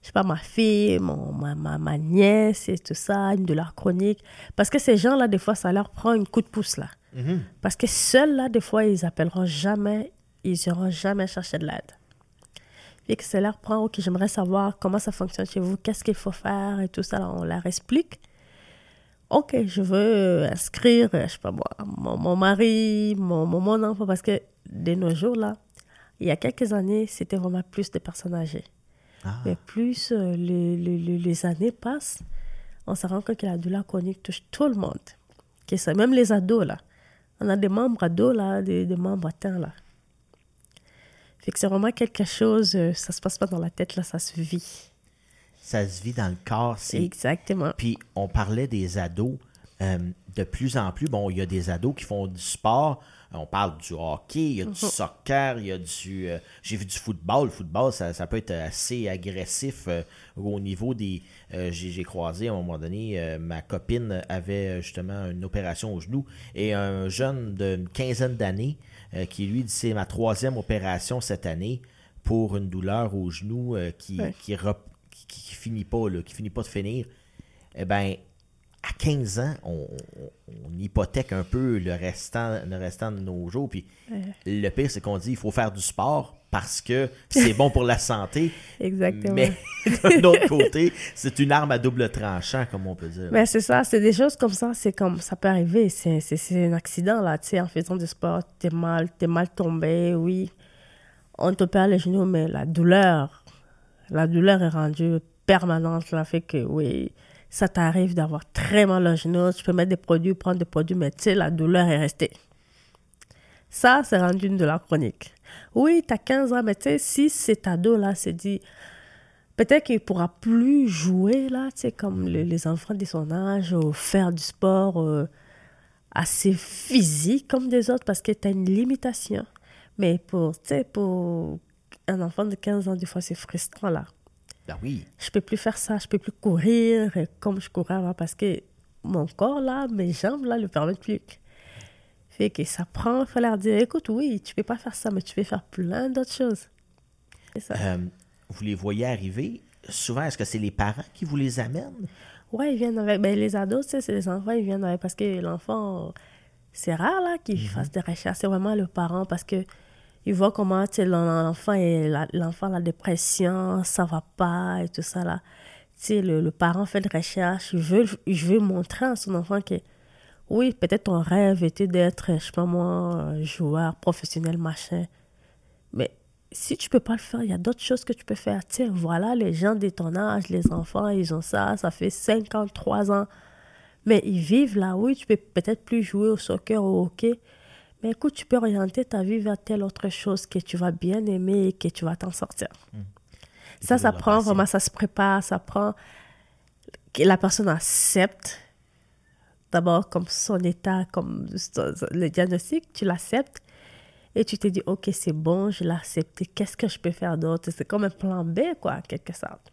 je sais pas, ma fille, mon, ma, ma, nièce et tout ça, une douleur chronique. Parce que ces gens-là, des fois, ça leur prend une coup de pouce, là. Mhm. Parce que seuls, là, des fois, ils appelleront jamais, ils iront jamais chercher de l'aide. Et que c'est leur prend, ok, j'aimerais savoir comment ça fonctionne chez vous, qu'est-ce qu'il faut faire et tout ça, on leur explique. Ok, je veux euh, inscrire, euh, je sais pas moi, mon, mon mari, mon, mon, enfant, parce que de nos jours, là, il y a quelques années, c'était vraiment plus de personnes âgées. Ah. Mais plus euh, les, les- les- les années passent, on se rend compte que la douleur chronique touche tout le monde. Que ça, même les ados, là. On a des membres ados, là, des, des membres atteints, là. Fait que c'est vraiment quelque chose, euh, ça se passe pas dans la tête, là, ça se vit. Ça se vit dans le corps. C'est Exactement. Puis on parlait des ados. Euh, de plus en plus, bon, il y a des ados qui font du sport. On parle du hockey, il y a du soccer, il y a du. euh, J'ai vu du football. Le football, ça, ça peut être assez agressif euh, au niveau des. J'ai croisé à un moment donné, ma copine avait justement une opération au genou et un jeune d'une quinzaine d'années euh, qui lui dit c'est ma troisième opération cette année pour une douleur au genou euh, qui, Ouais. qui, rep- qui, qui finit pas, là, qui finit pas de finir eh ben, à 15 ans, on, on- on hypothèque un peu le restant, le restant de nos jours. Puis le pire, c'est qu'on dit il faut faire du sport parce que c'est bon pour la santé. Exactement. Mais d'un autre côté, c'est une arme à double tranchant, comme on peut dire. Mais c'est ça, c'est des choses comme ça, c'est comme ça peut arriver, c'est un accident là, tu sais, en faisant du sport, t'es mal, t'es mal tombé, oui, on te perd le genou, mais la douleur, la douleur est rendue permanente, là, fait que oui, ça t'arrive d'avoir très mal au genou, tu peux mettre des produits, prendre des produits, mais tu sais, la douleur est restée. Ça, c'est rendu une douleur chronique. Oui, t'as 15 ans, mais tu sais, si cet ado là s'est dit, peut-être qu'il pourra plus jouer là, tu sais, comme le- les enfants de son âge, ou faire du sport euh, assez physique comme des autres parce que tu as une limitation. Mais pour, tu sais, pour un enfant de 15 ans, des fois, c'est frustrant là. Ben oui. Je peux plus faire ça, je peux plus courir euh, comme je courais avant parce que mon corps là, mes jambes là, le permettent plus. Fait que ça prend, il faut leur dire, écoute, oui, tu peux pas faire ça, mais tu peux faire plein d'autres choses. Ça. Euh, vous les voyez arriver. Souvent, est-ce que c'est les parents qui vous les amènent? Ouais, ils viennent avec. Ben, les ados, c'est les enfants, ils viennent avec. Parce que l'enfant, c'est rare, là, qu'il fasse des recherches. C'est vraiment le parent parce que il voit comment, tu sais, l'enfant, et la- l'enfant, la dépression, ça va pas et tout ça, là. Tu sais, le, le parent fait des recherches. Il veut, il veut montrer à son enfant que, oui, peut-être ton rêve était d'être, je sais pas moi, joueur professionnel, machin. Mais si tu peux pas le faire, il y a d'autres choses que tu peux faire. Tiens, voilà, les gens de ton âge, les enfants, ils ont ça, ça fait 53 ans. Mais ils vivent là, oui, tu peux peut-être plus jouer au soccer ou au hockey. Mais écoute, tu peux orienter ta vie vers telle autre chose que tu vas bien aimer et que tu vas t'en sortir. Ça, ça la prend vraiment, ça se prépare, ça prend que la personne accepte d'abord comme son état, comme le diagnostic, tu l'acceptes et tu te dis, OK, c'est bon, je l'ai accepté, qu'est-ce que je peux faire d'autre? C'est comme un plan B, quoi, quelque sorte.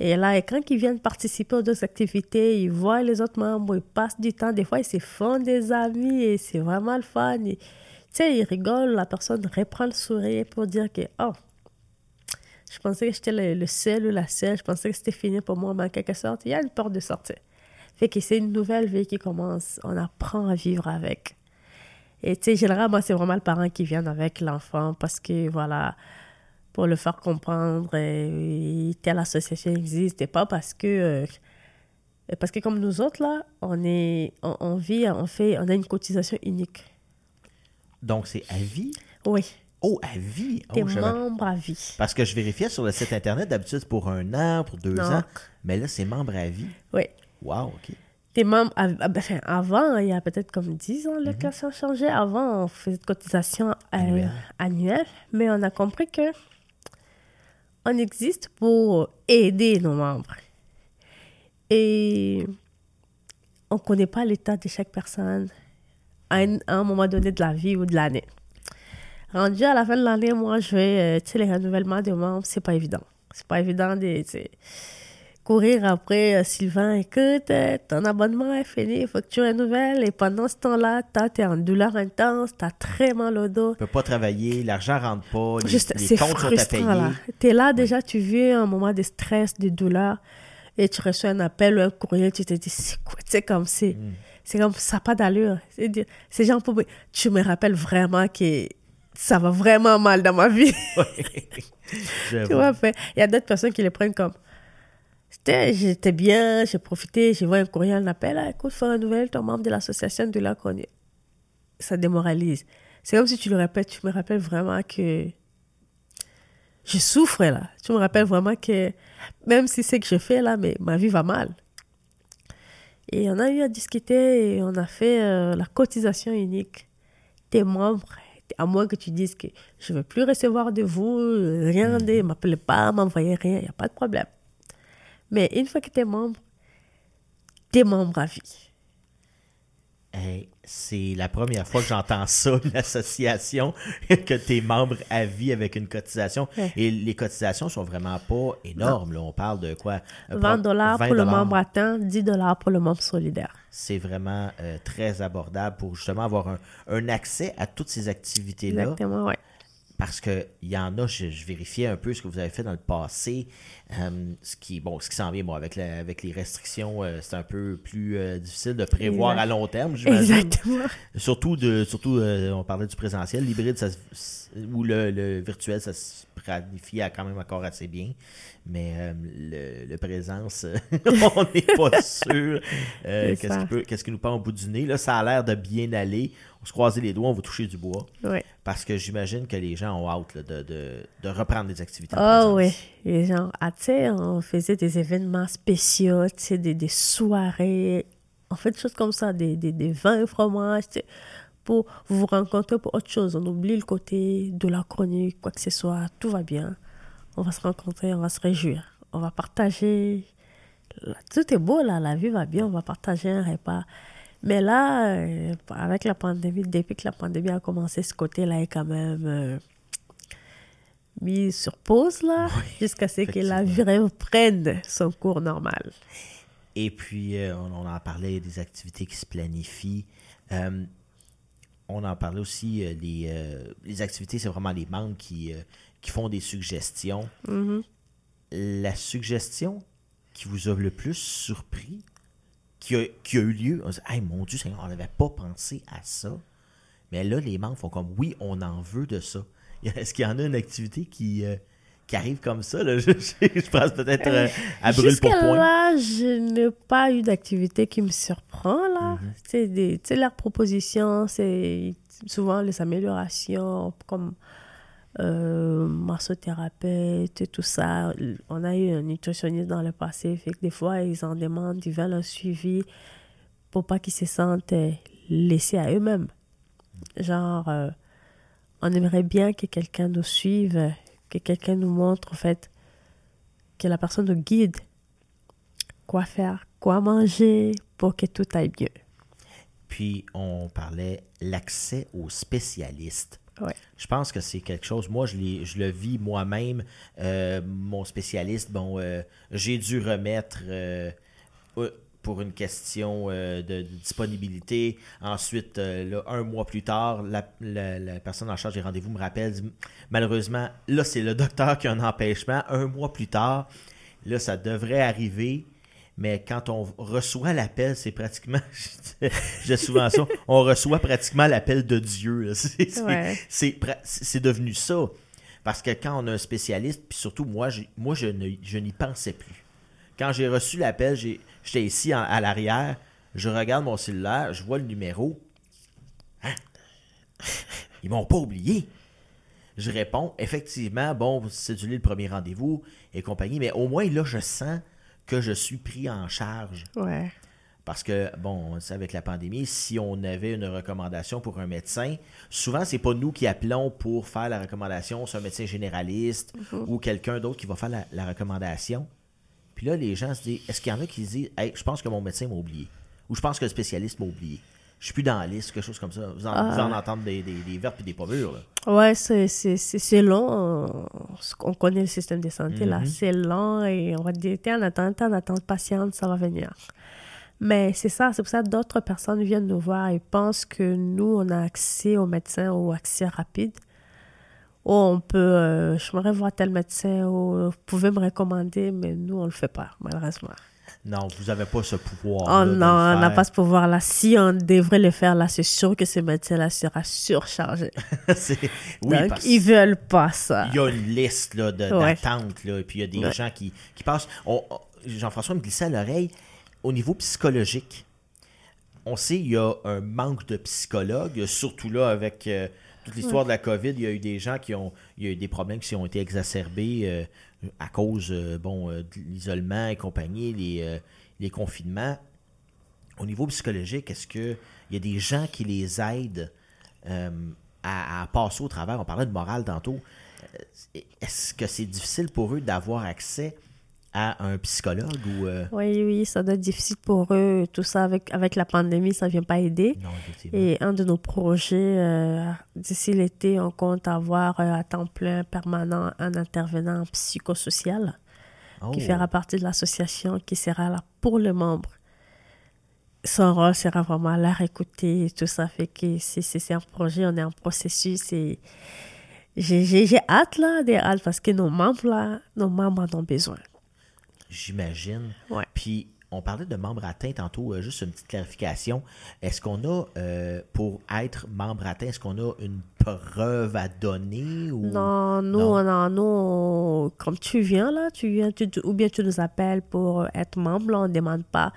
Et là, quand ils viennent participer aux autres activités, ils voient les autres membres, ils passent du temps, des fois, ils se font des amis et c'est vraiment le fun. Tu sais, ils rigolent, la personne reprend le sourire pour dire que, oh, je pensais que j'étais le seul ou la seule, je pensais que c'était fini pour moi, mais en quelque sorte, il y a une porte de sortie. Fait que c'est une nouvelle vie qui commence, on apprend à vivre avec. Et tu sais, généralement, c'est vraiment le parent qui vient avec l'enfant parce que, voilà, pour le faire comprendre, euh, telle association existe, et pas parce que, euh, parce que comme nous autres, là, on, est, on, on vit, on, fait, on a une cotisation unique. Donc, c'est à vie? Oui, Oh, à vie! Oh, t'es savais- membre à vie. Parce que je vérifiais sur le site Internet, d'habitude, pour un an, pour deux Non. ans. Mais là, c'est membre à vie. Oui. Wow, OK. T'es membre, à- à- ben, enfin, avant, il y a peut-être comme 10 ans, les classes ont changé. Avant, on faisait une cotisation euh, Annuelle. annuelle, mais on a compris que on existe pour aider nos membres. Et on ne connaît pas l'état de chaque personne à un, à un moment donné de la vie ou de l'année. Rendu à la fin de l'année, moi, je vais, euh, tu sais, les renouvellements des membres, c'est pas évident. C'est pas évident de, courir après euh, Sylvain. Écoute, euh, ton abonnement est fini, il faut que tu renouvelles. Et pendant ce temps-là, tu es en douleur intense, tu as très mal au dos. Tu peux pas travailler, l'argent rentre pas, les, Juste, les c'est comptes sont à payer. là. Tu es là, déjà, tu vis un moment de stress, de douleur, et tu reçois un appel ou un courriel, tu te dis, c'est quoi? Tu sais, comme c'est, Mm. C'est comme ça, pas d'allure. C'est genre, pour... tu me rappelles vraiment que ça va vraiment mal dans ma vie. tu vois, il y a d'autres personnes qui les prennent comme j'étais bien, j'ai profité, j'ai vu un courrier, un appel, ah, écoute, faire une nouvelle, ton membre de l'association de la connaît. Ça démoralise. C'est comme si tu le répètes, tu me rappelles vraiment que je souffre là. Tu me rappelles vraiment que même si c'est que je fais là, mais ma vie va mal. Et on a eu à discuter et on a fait euh, la cotisation unique. Tes membres, à moins que tu dises que je ne veux plus recevoir de vous, rien, ne m'appelez pas, m'envoyez rien, il n'y a pas de problème. Mais une fois que tu es membre, tu es membre à vie. c'est la première fois que j'entends ça, l'association, que tu es membre à vie avec une cotisation. Et les cotisations sont vraiment pas énormes. On parle de quoi? 20 dollars pour le membre atteint, 10 dollars pour le membre solidaire. C'est vraiment euh, très abordable pour justement avoir un, un accès à toutes ces activités-là. Exactement, oui parce qu'il y en a, je, vérifiais un peu ce que vous avez fait dans le passé, euh, ce qui bon, ce qui s'en vient, bon, avec, avec les restrictions, euh, c'est un peu plus euh, difficile de prévoir à long terme, j'imagine. Exactement. Surtout, de, surtout on parlait du présentiel, l'hybride ou le, le, virtuel, ça se planifie quand même encore assez bien. Mais le, le, présence, on n'est pas sûr. qu'est-ce, qui nous prend au bout du nez? Là, ça a l'air de bien aller on se croiser les doigts, on va toucher du bois. Parce que j'imagine que les gens ont hâte de, de, reprendre des activités. Oh oui, les gens, ah, tu sais, on faisait des événements spéciaux, tu sais, des, des, soirées, on fait des choses comme ça, des, des, des vins et fromages, pour vous rencontrer pour autre chose. On oublie le côté de la chronique, quoi que ce soit, tout va bien. On va se rencontrer, on va se réjouir, on va partager. Tout est beau là, la vie va bien, on va partager un repas. Mais là, euh, avec la pandémie, depuis que la pandémie a commencé, ce côté-là est quand même euh, mis sur pause, là, jusqu'à ce que la vie reprenne son cours normal. Et puis, euh, on, en parlait des activités qui se planifient. on en parlait aussi, les, les activités, c'est vraiment les membres qui, qui font des suggestions. Mm-hmm. La suggestion qui vous a le plus surpris, qui a, qui a eu lieu. On dit, hey, mon Dieu, on n'avait pas pensé à ça. Mais là, les membres font comme, oui, on en veut de ça. Est-ce qu'il y en a une activité qui, euh, qui arrive comme ça? Là? Je, je, pense peut-être euh, à brûle pour point. là, je n'ai pas eu d'activité qui me surprend. là. Mm -hmm. Leurs propositions, c'est souvent les améliorations, comme euh, et tout ça. On a eu un nutritionniste dans le passé, des fois, ils en demandent, ils veulent un suivi pour pas qu'ils se sentent euh, laissés à eux-mêmes. Genre, euh, on aimerait bien que quelqu'un nous suive, que quelqu'un nous montre, en fait, que la personne nous guide quoi faire, quoi manger pour que tout aille mieux. Puis, on parlait l'accès aux spécialistes. Je pense que c'est quelque chose. Moi, je, je le vis moi-même. Euh, mon spécialiste, bon, euh, j'ai dû remettre euh, pour une question de, disponibilité. Ensuite, un mois plus tard, la, personne en charge des rendez-vous me rappelle malheureusement, là, c'est le docteur qui a un empêchement. Un mois plus tard, là, ça devrait arriver mais quand on reçoit l'appel, c'est pratiquement, j'ai souvent ça, on reçoit pratiquement l'appel de Dieu. C'est devenu ça. Parce que quand on a un spécialiste, puis surtout moi, moi je n'y pensais plus. Quand j'ai reçu l'appel, j'étais ici à l'arrière, je regarde mon cellulaire, je vois le numéro. Hein? Ils m'ont pas oublié. Je réponds, effectivement, bon, c'est le premier rendez-vous et compagnie, mais au moins là, je sens que je suis pris en charge. Ouais. Parce que, bon, on sait avec la pandémie, si on avait une recommandation pour un médecin, souvent, c'est pas nous qui appelons pour faire la recommandation, c'est un médecin généraliste mhm. ou quelqu'un d'autre qui va faire la, recommandation. Puis là, les gens se disent est-ce qu'il y en a qui se disent hey, je pense que mon médecin m'a oublié Ou je pense que le spécialiste m'a oublié? Je suis plus dans la liste, quelque chose comme ça. Vous en, ah. entendez des, des, des vertes et des pommures. Là. Ouais, c'est long. On connaît le système de santé, là. Mhm. C'est long et on va dire, tiens, en attente, en attente patiente, ça va venir. Mais c'est ça, c'est pour ça que d'autres personnes viennent nous voir et pensent que nous, on a accès aux médecins ou accès rapide. Ou on peut, euh, je voudrais voir tel médecin ou vous pouvez me recommander, mais nous, on le fait pas, malheureusement. Non, vous n'avez pas ce pouvoir. Oh non, on n'a pas ce pouvoir-là. Si on devrait le faire, là, c'est sûr que ce médecin-là sera surchargé. oui, Donc, ils veulent pas ça. Il y a une liste d'attente, là, et puis il y a des gens qui, qui passent. Jean-François me glissait à l'oreille, au niveau psychologique, on sait qu'il y a un manque de psychologues, surtout là avec euh, toute l'histoire de la COVID, il y a eu des gens qui ont, il y a eu des problèmes qui ont été exacerbés euh, à cause euh, bon, de l'isolement et compagnie, les, les confinements. Au niveau psychologique, est-ce qu'il y a des gens qui les aident à, passer au travers? On parlait de morale tantôt. Est-ce que c'est difficile pour eux d'avoir accès à un psychologue ou euh? Oui, oui, ça doit être difficile pour eux. Tout ça avec, avec la pandémie, ça ne vient pas aider. Et un de nos projets, euh, d'ici l'été, on compte avoir euh, à temps plein permanent un intervenant psychosocial qui oh. fera partie de l'association, qui sera là pour les membres. Son rôle sera vraiment là, écouter, tout ça fait que c'est un projet, on est en processus et j'ai hâte là, des hâte parce que nos membres là, nos membres en ont besoin j'imagine. Puis, on parlait de membre atteint tantôt, euh, juste une petite clarification. Est-ce qu'on a, euh, pour être membre atteint, est-ce qu'on a une preuve à donner? Ou... Non, nous, On a, nous, comme tu viens là, tu viens, ou bien tu nous appelles pour être membre, on ne demande pas.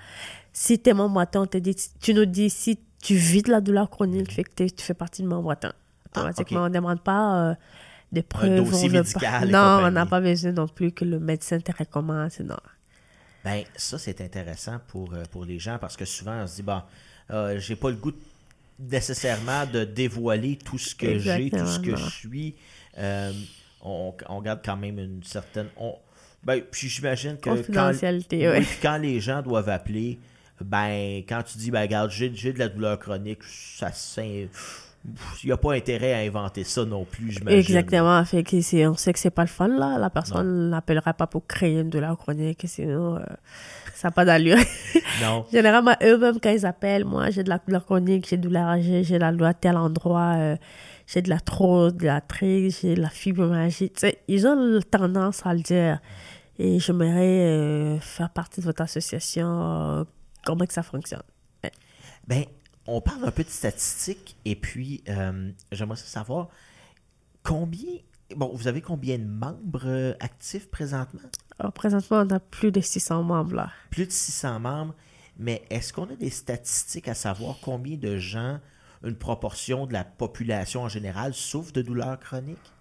Si tu es membre atteint, on te dit, tu nous dis si tu vis de la douleur chronique, tu fais que tu fais partie de membre atteint. Ah, Automatiquement, on ne demande pas. Euh, de preuves. Un dossier médical. Non, on n'a pas besoin non plus que le médecin te recommande. Non. Ben, ça, c'est intéressant pour, euh, pour les gens parce que souvent, on se dit, bon, euh, j'ai pas le goût nécessairement de dévoiler tout ce que j'ai, tout ce que je suis. Euh, on, on, garde quand même une certaine. On, ben, puis j'imagine que. Confidentialité, quand, quand les gens doivent appeler, ben, quand tu dis, ben, regarde, j'ai de la douleur chronique, ça, c'est il n'y a pas intérêt à inventer ça non plus, j'imagine. Exactement. Fait que on sait que c'est pas le fun, là. La personne n'appellera pas pour créer une douleur chronique, sinon, euh, ça n'a pas d'allure. non. Généralement, eux-mêmes, quand ils appellent, moi, j'ai de la douleur chronique, j'ai de douleur j'ai de la douleur à tel endroit, euh, j'ai de la trop, de la triche, j'ai de la fibromyalgie. ils ont tendance à le dire. Et j'aimerais euh, faire partie de votre association, comment que ça fonctionne. Ben, on parle un peu de statistiques et puis euh, j'aimerais savoir combien. Bon, vous avez combien de membres euh, actifs présentement? présentement, on a plus de 600 membres là. Plus de 600 membres, mais est-ce qu'on a des statistiques à savoir combien de gens, une proportion de la population en général, souffrent de douleurs chroniques?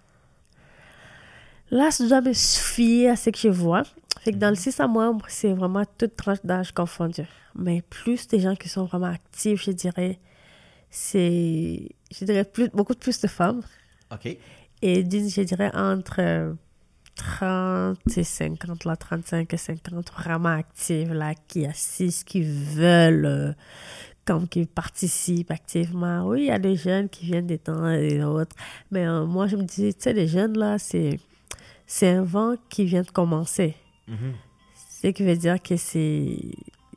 Là, ça doit me suffire à ce que je vois. Fait que dans le 600 mhm. membres, c'est vraiment toute tranche d'âge confondue. Mais plus des gens qui sont vraiment actifs, je dirais, c'est, je dirais, plus, beaucoup plus de femmes. OK. Et je dirais entre 30 et 50, là, 35 et 50, vraiment actives, là, qui assistent, qui veulent, euh, comme qui participent activement. Oui, il y a des jeunes qui viennent des temps et d'autres. Mais euh, moi, je me dis, tu sais, les jeunes, là, c'est, c'est un vent qui vient de commencer. Ce qui veut dire que c'est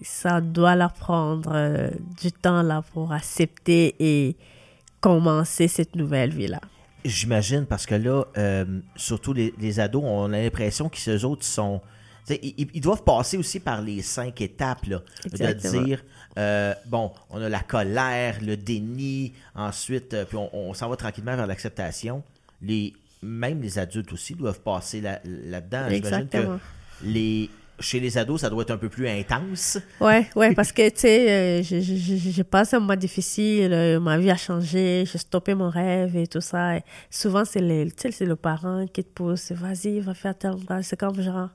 ça doit leur prendre euh, du temps là pour accepter et commencer cette nouvelle vie là. J'imagine parce que là, euh, surtout les, ados, on a l'impression qu'ils autres sont ils, doivent passer aussi par les cinq étapes là, de dire euh, bon, on a la colère, le déni, ensuite, puis on, s'en va tranquillement vers l'acceptation. Les, même les adultes aussi doivent passer là-dedans. J'imagine que les, chez les ados, ça doit être un peu plus intense. Ouais, ouais, parce que, tu sais, euh, j'ai passé un mois difficile, euh, ma vie a changé, j'ai stoppé mon rêve et tout ça. souvent, c'est le, le parent qui te pousse, vas-y, va faire tel C'est comme genre,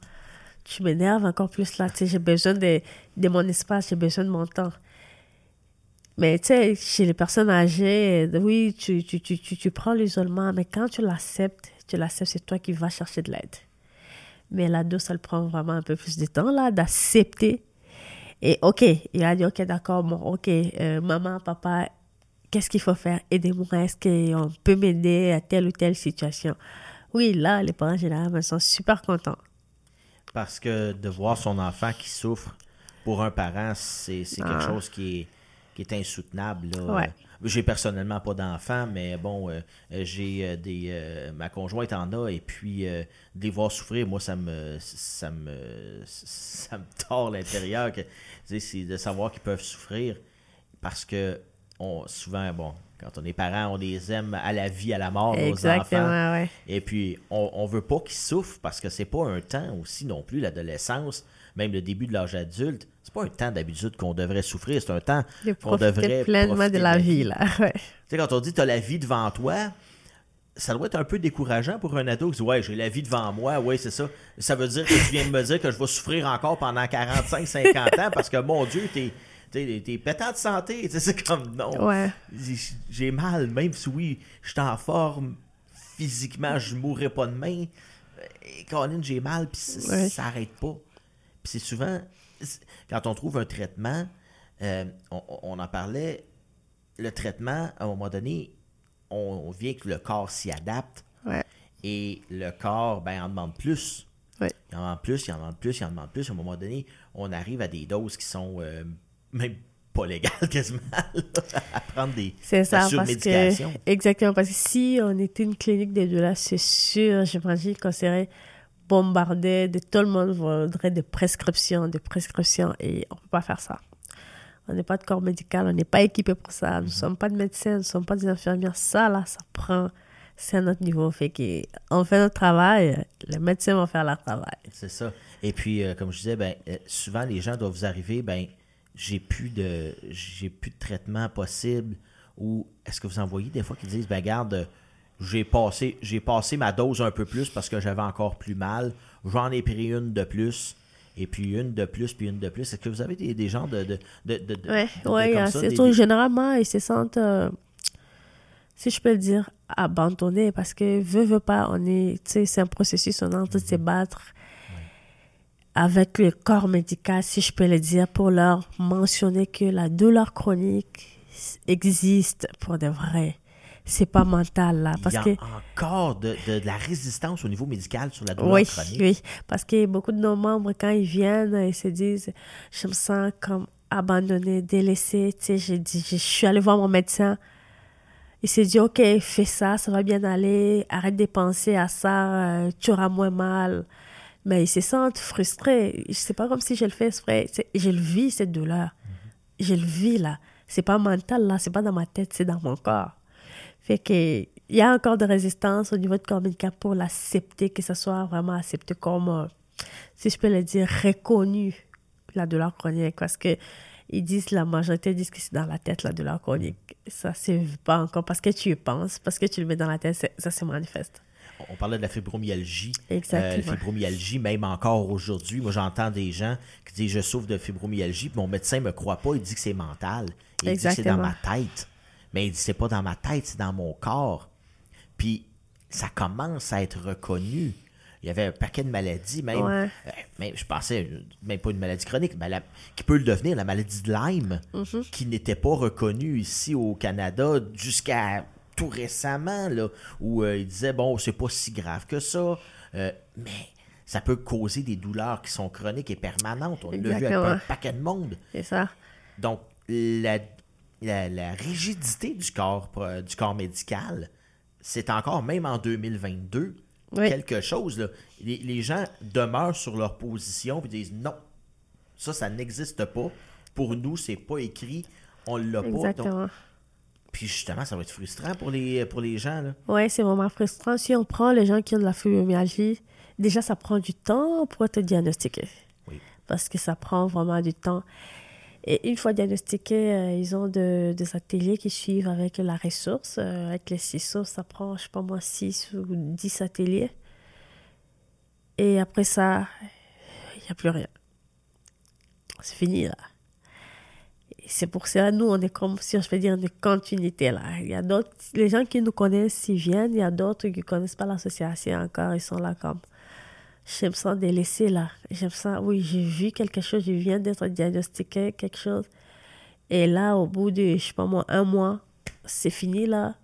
tu m'énerves encore plus là, tu sais, j'ai besoin de, de mon espace, j'ai besoin de mon temps. Mais tu sais, chez les personnes âgées, oui, tu, tu, tu, tu, tu prends l'isolement, mais quand tu l'acceptes, tu l'acceptes, c'est toi qui vas chercher de l'aide. Mais l'ado, ça le prend vraiment un peu plus de temps, là, d'accepter. Et OK, il a dit, OK, d'accord, bon, OK, euh, maman, papa, qu'est-ce qu'il faut faire? Aidez-moi, est-ce qu'on peut m'aider à telle ou telle situation? Oui, là, les parents généralement sont super contents. Parce que de voir son enfant qui souffre pour un parent, c'est quelque ah. chose qui est, qui est insoutenable. Là. Ouais. J'ai personnellement pas d'enfants, mais bon, euh, euh, j'ai euh, des. euh, ma conjointe en a, et puis euh, de les voir souffrir, moi, ça me. Ça me. Ça me tord l'intérieur. C'est de savoir qu'ils peuvent souffrir parce que on, souvent, bon, quand on est parents, on les aime à la vie, à la mort, nos enfants. Exactement, ouais. Et puis, on, on veut pas qu'ils souffrent parce que c'est pas un temps aussi non plus, l'adolescence, même le début de l'âge adulte. C'est pas un temps d'habitude qu'on devrait souffrir, c'est un temps qu'on devrait. pleinement profiter de la vie, là. Ouais. Tu sais, quand on dit tu as la vie devant toi, ça doit être un peu décourageant pour un ado qui dit Ouais, j'ai la vie devant moi, oui, c'est ça. Ça veut dire que tu viens de me dire que je vais souffrir encore pendant 45, 50 ans parce que mon Dieu, t'es. T'es, pétant de santé, c'est comme non. Ouais. J'ai- mal, même si oui, je suis en forme, physiquement, je mourrai pas demain. Et Colin, j'ai mal, puis Ouais. ça arrête pas. C'est souvent, quand on trouve un traitement, euh, on, on en parlait, le traitement, à un moment donné, on, on vient que le corps s'y adapte Ouais. et le corps, ben, en demande plus. Ouais. Il en demande plus, il en demande plus, il en demande plus. À un moment donné, on arrive à des doses qui sont euh, même pas légales quasiment, là, à prendre des C'est ça, parce surmédication. que, exactement, parce que si on était une clinique des deux là, c'est sûr, j'imagine qu'on serait bombardé, de tout le monde voudrait des prescriptions, des prescriptions, et on peut pas faire ça. On n'est pas de corps médical, on n'est pas équipé pour ça, nous ne sommes pas de médecins, nous ne sommes pas des infirmières, ça là, ça prend, c'est à notre niveau, fait qu'on fait notre travail, les médecins vont faire leur travail. C'est ça. Et puis, euh, comme je disais, ben, euh, souvent les gens doivent vous arriver, ben, j'ai plus de j'ai plus de traitement possible. Ou est-ce que vous en voyez des fois qui disent, ben garde, j'ai passé, j'ai passé ma dose un peu plus parce que j'avais encore plus mal. J'en ai pris une de plus. Et puis une de plus, puis une de plus. Est-ce que vous avez des, des gens de, de, de, de- de- Ouais, ouais, euh, c'est des- généralement, ils se sentent, euh, si je peux le dire, abandonnés parce que, veut, veut pas, on est, tu sais, c'est un processus, on est en train de se battre avec le corps médical, si je peux le dire, pour leur mentionner que la douleur chronique existe pour de vrai. C'est pas mental, là, parce Il y a que... encore de, de- de la résistance au niveau médical sur la douleur Oui, chronique. oui, parce que beaucoup de nos membres, quand ils viennent, ils se disent, je me sens comme abandonné, délaissé. Tu sais, j'ai dit, je suis allée voir mon médecin. Il s'est dit, OK, fais ça, ça va bien aller, arrête de penser à ça, euh, tu auras moins mal. Mais ils se sentent frustrés. C'est pas comme si je le fais exprès. Je le vis, cette douleur. Je le vis, là. C'est pas mental, là. C'est pas dans ma tête, c'est dans mon corps. Fait que il y a encore de résistance au niveau de corps médical pour l'accepter, que ce soit vraiment accepté comme, euh, si je peux le dire, reconnu, la douleur chronique. Parce que ils disent, la majorité disent que c'est dans la tête, la douleur chronique. Ça, c'est pas encore parce que tu y penses, parce que tu le mets dans la tête, ça se manifeste. On parlait de la fibromyalgie. Exactement. Euh, la fibromyalgie, même encore aujourd'hui, moi j'entends des gens qui disent je souffre de fibromyalgie, puis mon médecin me croit pas, il dit que c'est mental. Il dit que c'est dans ma tête. Mais il dit c'est pas dans ma tête, c'est dans mon corps. Puis ça commence à être reconnu. Il y avait un paquet de maladies, même, Ouais. euh, même je pensais, même pas une maladie chronique, mais la- qui peut le devenir, la maladie de Lyme, Mm-hmm. qui n'était pas reconnue ici au Canada jusqu'à tout récemment, là, où euh, il disait, bon, c'est pas si grave que ça, euh, mais ça peut causer des douleurs qui sont chroniques et permanentes. On l'a vu avec un paquet de monde. C'est ça. Donc, la, la, la rigidité du corps, euh, du corps médical, c'est encore, même en 2022, Oui. quelque chose. là. Les, les gens demeurent sur leur position et disent non, ça, ça n'existe pas. Pour nous, c'est pas écrit, on l'a pas. Donc, puis justement, ça va être frustrant pour les, pour les gens. Là. Ouais, c'est vraiment frustrant. Si on prend les gens qui ont de la fibromyalgie, déjà, ça prend du temps pour être diagnostiqué. Oui. Parce que ça prend vraiment du temps. Et une fois diagnostiqués, euh, ils ont de- des ateliers qui suivent avec la ressource. Euh, avec les six sources, ça prend, je sais pas moi, 6 ou 10 ateliers. Et après ça, il n'y a plus rien. C'est fini, là. C'est pour ça, nous, on est comme, si je peux dire, une continuité, là. Il y a d'autres, les gens qui nous connaissent, ils viennent. Il y a d'autres qui ne connaissent pas l'association encore. Ils sont là comme, je me sens délaissé, là. Je me sens, oui, j'ai vu quelque chose, je viens d'être diagnostiqué, quelque chose. Et là, au bout de, je sais pas moi, un mois, c'est fini, là.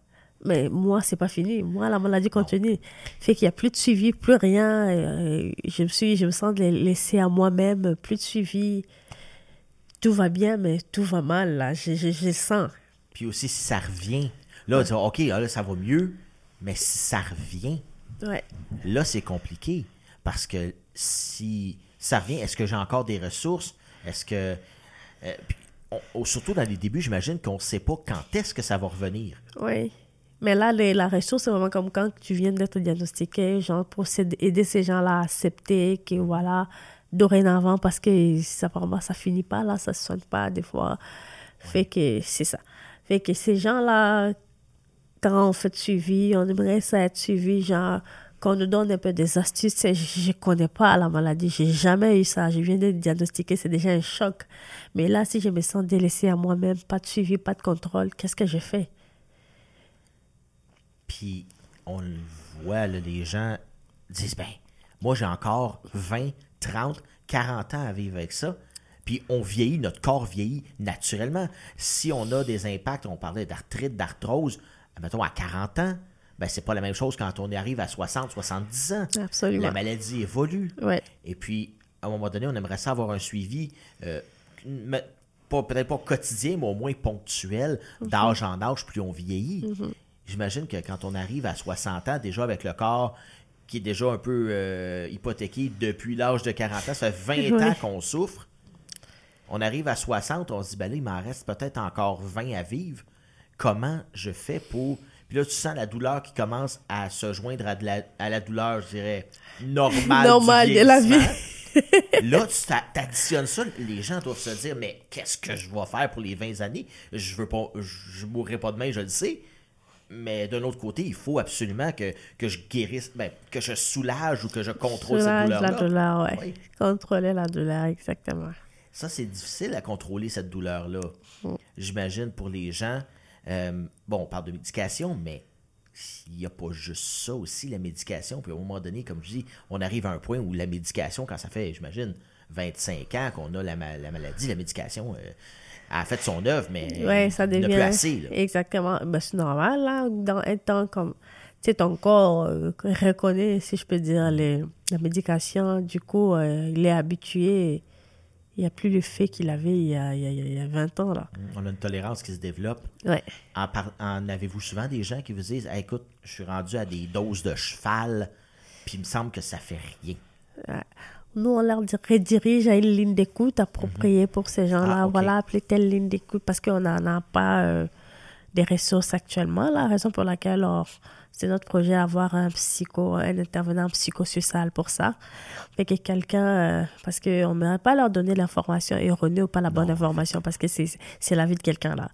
Mais moi, c'est pas fini. Moi, la maladie continue. Fait qu'il n'y a plus de suivi, plus rien. Euh, Je me suis, je me sens laissée à moi-même, plus de suivi tout va bien, mais tout va mal, là. Je, je, je sens. Puis aussi, si ça revient, là, tu dis, OK, là, ça va mieux, mais si ça revient, Ouais. là, c'est compliqué. Parce que si ça revient, est-ce que j'ai encore des ressources? Est-ce que. euh, puis on- surtout dans les débuts, j'imagine qu'on ne sait pas quand est-ce que ça va revenir. Oui. Mais là, les- la ressource, c'est vraiment comme quand tu viens d'être diagnostiqué, genre pour aider ces gens-là à accepter que voilà, dorénavant, parce que ça vraiment, ça finit pas là, ça se soigne pas des fois. Fait que c'est ça. Fait que ces gens-là, quand on fait suivi, on aimerait ça être suivi, genre, qu'on nous donne un peu des astuces. Je je connais pas la maladie, j'ai jamais eu ça. Je viens d'être diagnostiqué, c'est déjà un choc. Mais là, si je me sens délaissée à moi-même, pas de suivi, pas de contrôle, qu'est-ce que je fais? Puis on le voit, là, les gens disent ben, moi j'ai encore 20, 30, 40 ans à vivre avec ça. Puis on vieillit, notre corps vieillit naturellement. Si on a des impacts, on parlait d'arthrite, d'arthrose, mettons à 40 ans, ben c'est pas la même chose quand on arrive à 60, 70 ans. Absolument. La maladie évolue. Ouais. Et puis, à un moment donné, on aimerait ça avoir un suivi, euh, peut-être pas quotidien, mais au moins ponctuel, d'âge en âge, plus on vieillit. J'imagine que quand on arrive à 60 ans, déjà avec le corps qui est déjà un peu euh, hypothéqué depuis l'âge de 40 ans, ça fait 20 Ouais. ans qu'on souffre. On arrive à 60, on se dit, ben là, il m'en reste peut-être encore 20 à vivre. Comment je fais pour. Puis là, tu sens la douleur qui commence à se joindre à, de la, à la douleur, je dirais, normale. Normal du de la vie. Là, tu t'additionnes ça, les gens doivent se dire, mais qu'est-ce que je vais faire pour les 20 années? Je veux pas, je mourrai pas demain, je le sais. Mais d'un autre côté, il faut absolument que, que je guérisse, ben, que je soulage ou que je contrôle cette Soulage douleur-là. la douleur, ouais. Oui. Contrôler la douleur, exactement. Ça, c'est difficile à contrôler, cette douleur-là. Mm. J'imagine pour les gens. Euh, bon, on parle de médication, mais il n'y a pas juste ça aussi, la médication. Puis à un moment donné, comme je dis, on arrive à un point où la médication, quand ça fait, j'imagine, 25 ans qu'on a la, ma- la maladie, la médication euh, a fait son œuvre, mais Ouais, ça devient. plus assez. là. Exactement. Ben, c'est normal, là, dans un temps comme. Tu sais, ton corps euh, reconnaît, si je peux dire, les, la médication. Du coup, euh, il est habitué. Il n'y a plus le fait qu'il avait il y, a, il, y a, il y a 20 ans, là. On a une tolérance qui se développe. Ouais. En, par- en avez-vous souvent des gens qui vous disent Hey, écoute, je suis rendu à des doses de cheval, puis il me semble que ça fait rien. Nous, on leur redirige à une ligne d'écoute appropriée pour ces gens-là. Ah. Voilà, appelez telle ligne d'écoute parce qu'on n'en a pas euh, des ressources actuellement. La raison pour laquelle on- c'est notre projet avoir un psycho, un intervenant psychosocial pour ça. Fait que quelqu'un, euh, parce qu'on ne va pas leur donner l'information erronée ou pas la bonne information parce que c'est la vie de quelqu'un là.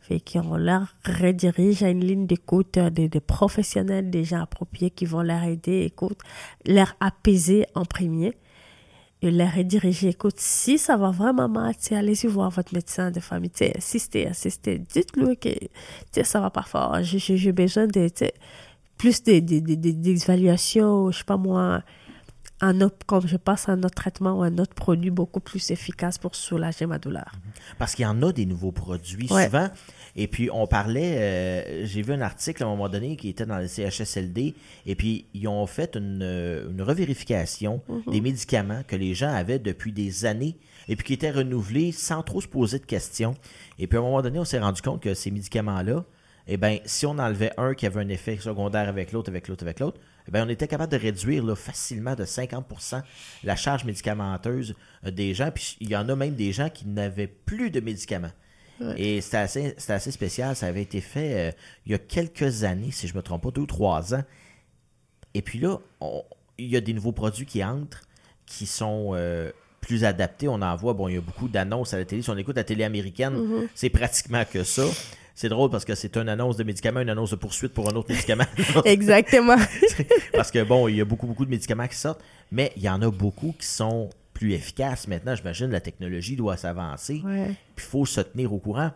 Fait qu'on leur redirige à une ligne d'écoute euh, des, des professionnels, des gens appropriés qui vont leur aider, écoute, leur apaiser en premier et leur rediriger. Écoute, si ça va vraiment mal, allez-y voir votre médecin de famille, tu sais, assistez, assistez, dites-lui que tu sais, ça va pas fort, j'ai- besoin de, plus de- de- de- de- d'évaluation, je sais pas moi, un autre, comme je passe à un autre traitement ou un autre produit beaucoup plus efficace pour soulager ma douleur. Parce qu'il y en a des nouveaux produits Ouais. souvent. Et puis, on parlait, euh, j'ai vu un article à un moment donné qui était dans le CHSLD, et puis ils ont fait une, euh, une revérification des médicaments que les gens avaient depuis des années, et puis qui étaient renouvelés sans trop se poser de questions. Et puis, à un moment donné, on s'est rendu compte que ces médicaments-là, eh bien, si on enlevait un qui avait un effet secondaire avec l'autre, avec l'autre, avec l'autre, eh bien, on était capable de réduire là, facilement de 50% la charge médicamenteuse euh, des gens. Puis il y en a même des gens qui n'avaient plus de médicaments. Et c'était assez, assez spécial. Ça avait été fait euh, il y a quelques années, si je ne me trompe pas, deux ou trois ans. Et puis là, on- il y a des nouveaux produits qui entrent qui sont euh, plus adaptés. On en voit, bon, il y a beaucoup d'annonces à la télé. Si on écoute la télé américaine, c'est pratiquement que ça. C'est drôle parce que c'est une annonce de médicament, une annonce de poursuite pour un autre médicament. Exactement. parce que bon, il y a beaucoup, beaucoup de médicaments qui sortent, mais il y en a beaucoup qui sont plus efficaces. Maintenant, j'imagine la technologie doit s'avancer. Ouais. Puis il faut se tenir au courant.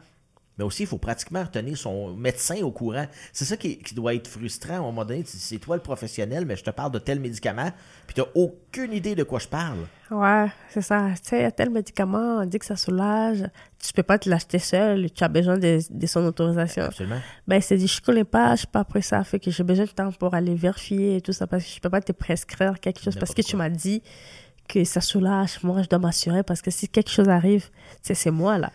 Mais aussi, il faut pratiquement tenir son médecin au courant. C'est ça qui, qui doit être frustrant à un moment donné. Tu dis, C'est toi le professionnel, mais je te parle de tel médicament, puis tu n'as aucune idée de quoi je parle. Ouais, c'est ça. Tu sais, il y a tel médicament, on dit que ça soulage. Tu peux pas te l'acheter seul, tu as besoin de, de son autorisation. Absolument. Ben, il s'est dit, je connais pas, je suis pas après ça, fait que j'ai besoin de temps pour aller vérifier et tout ça, parce que je peux pas te prescrire quelque chose, parce que tu m'as dit que ça soulage. Moi, je dois m'assurer parce que si quelque chose arrive, c'est moi là.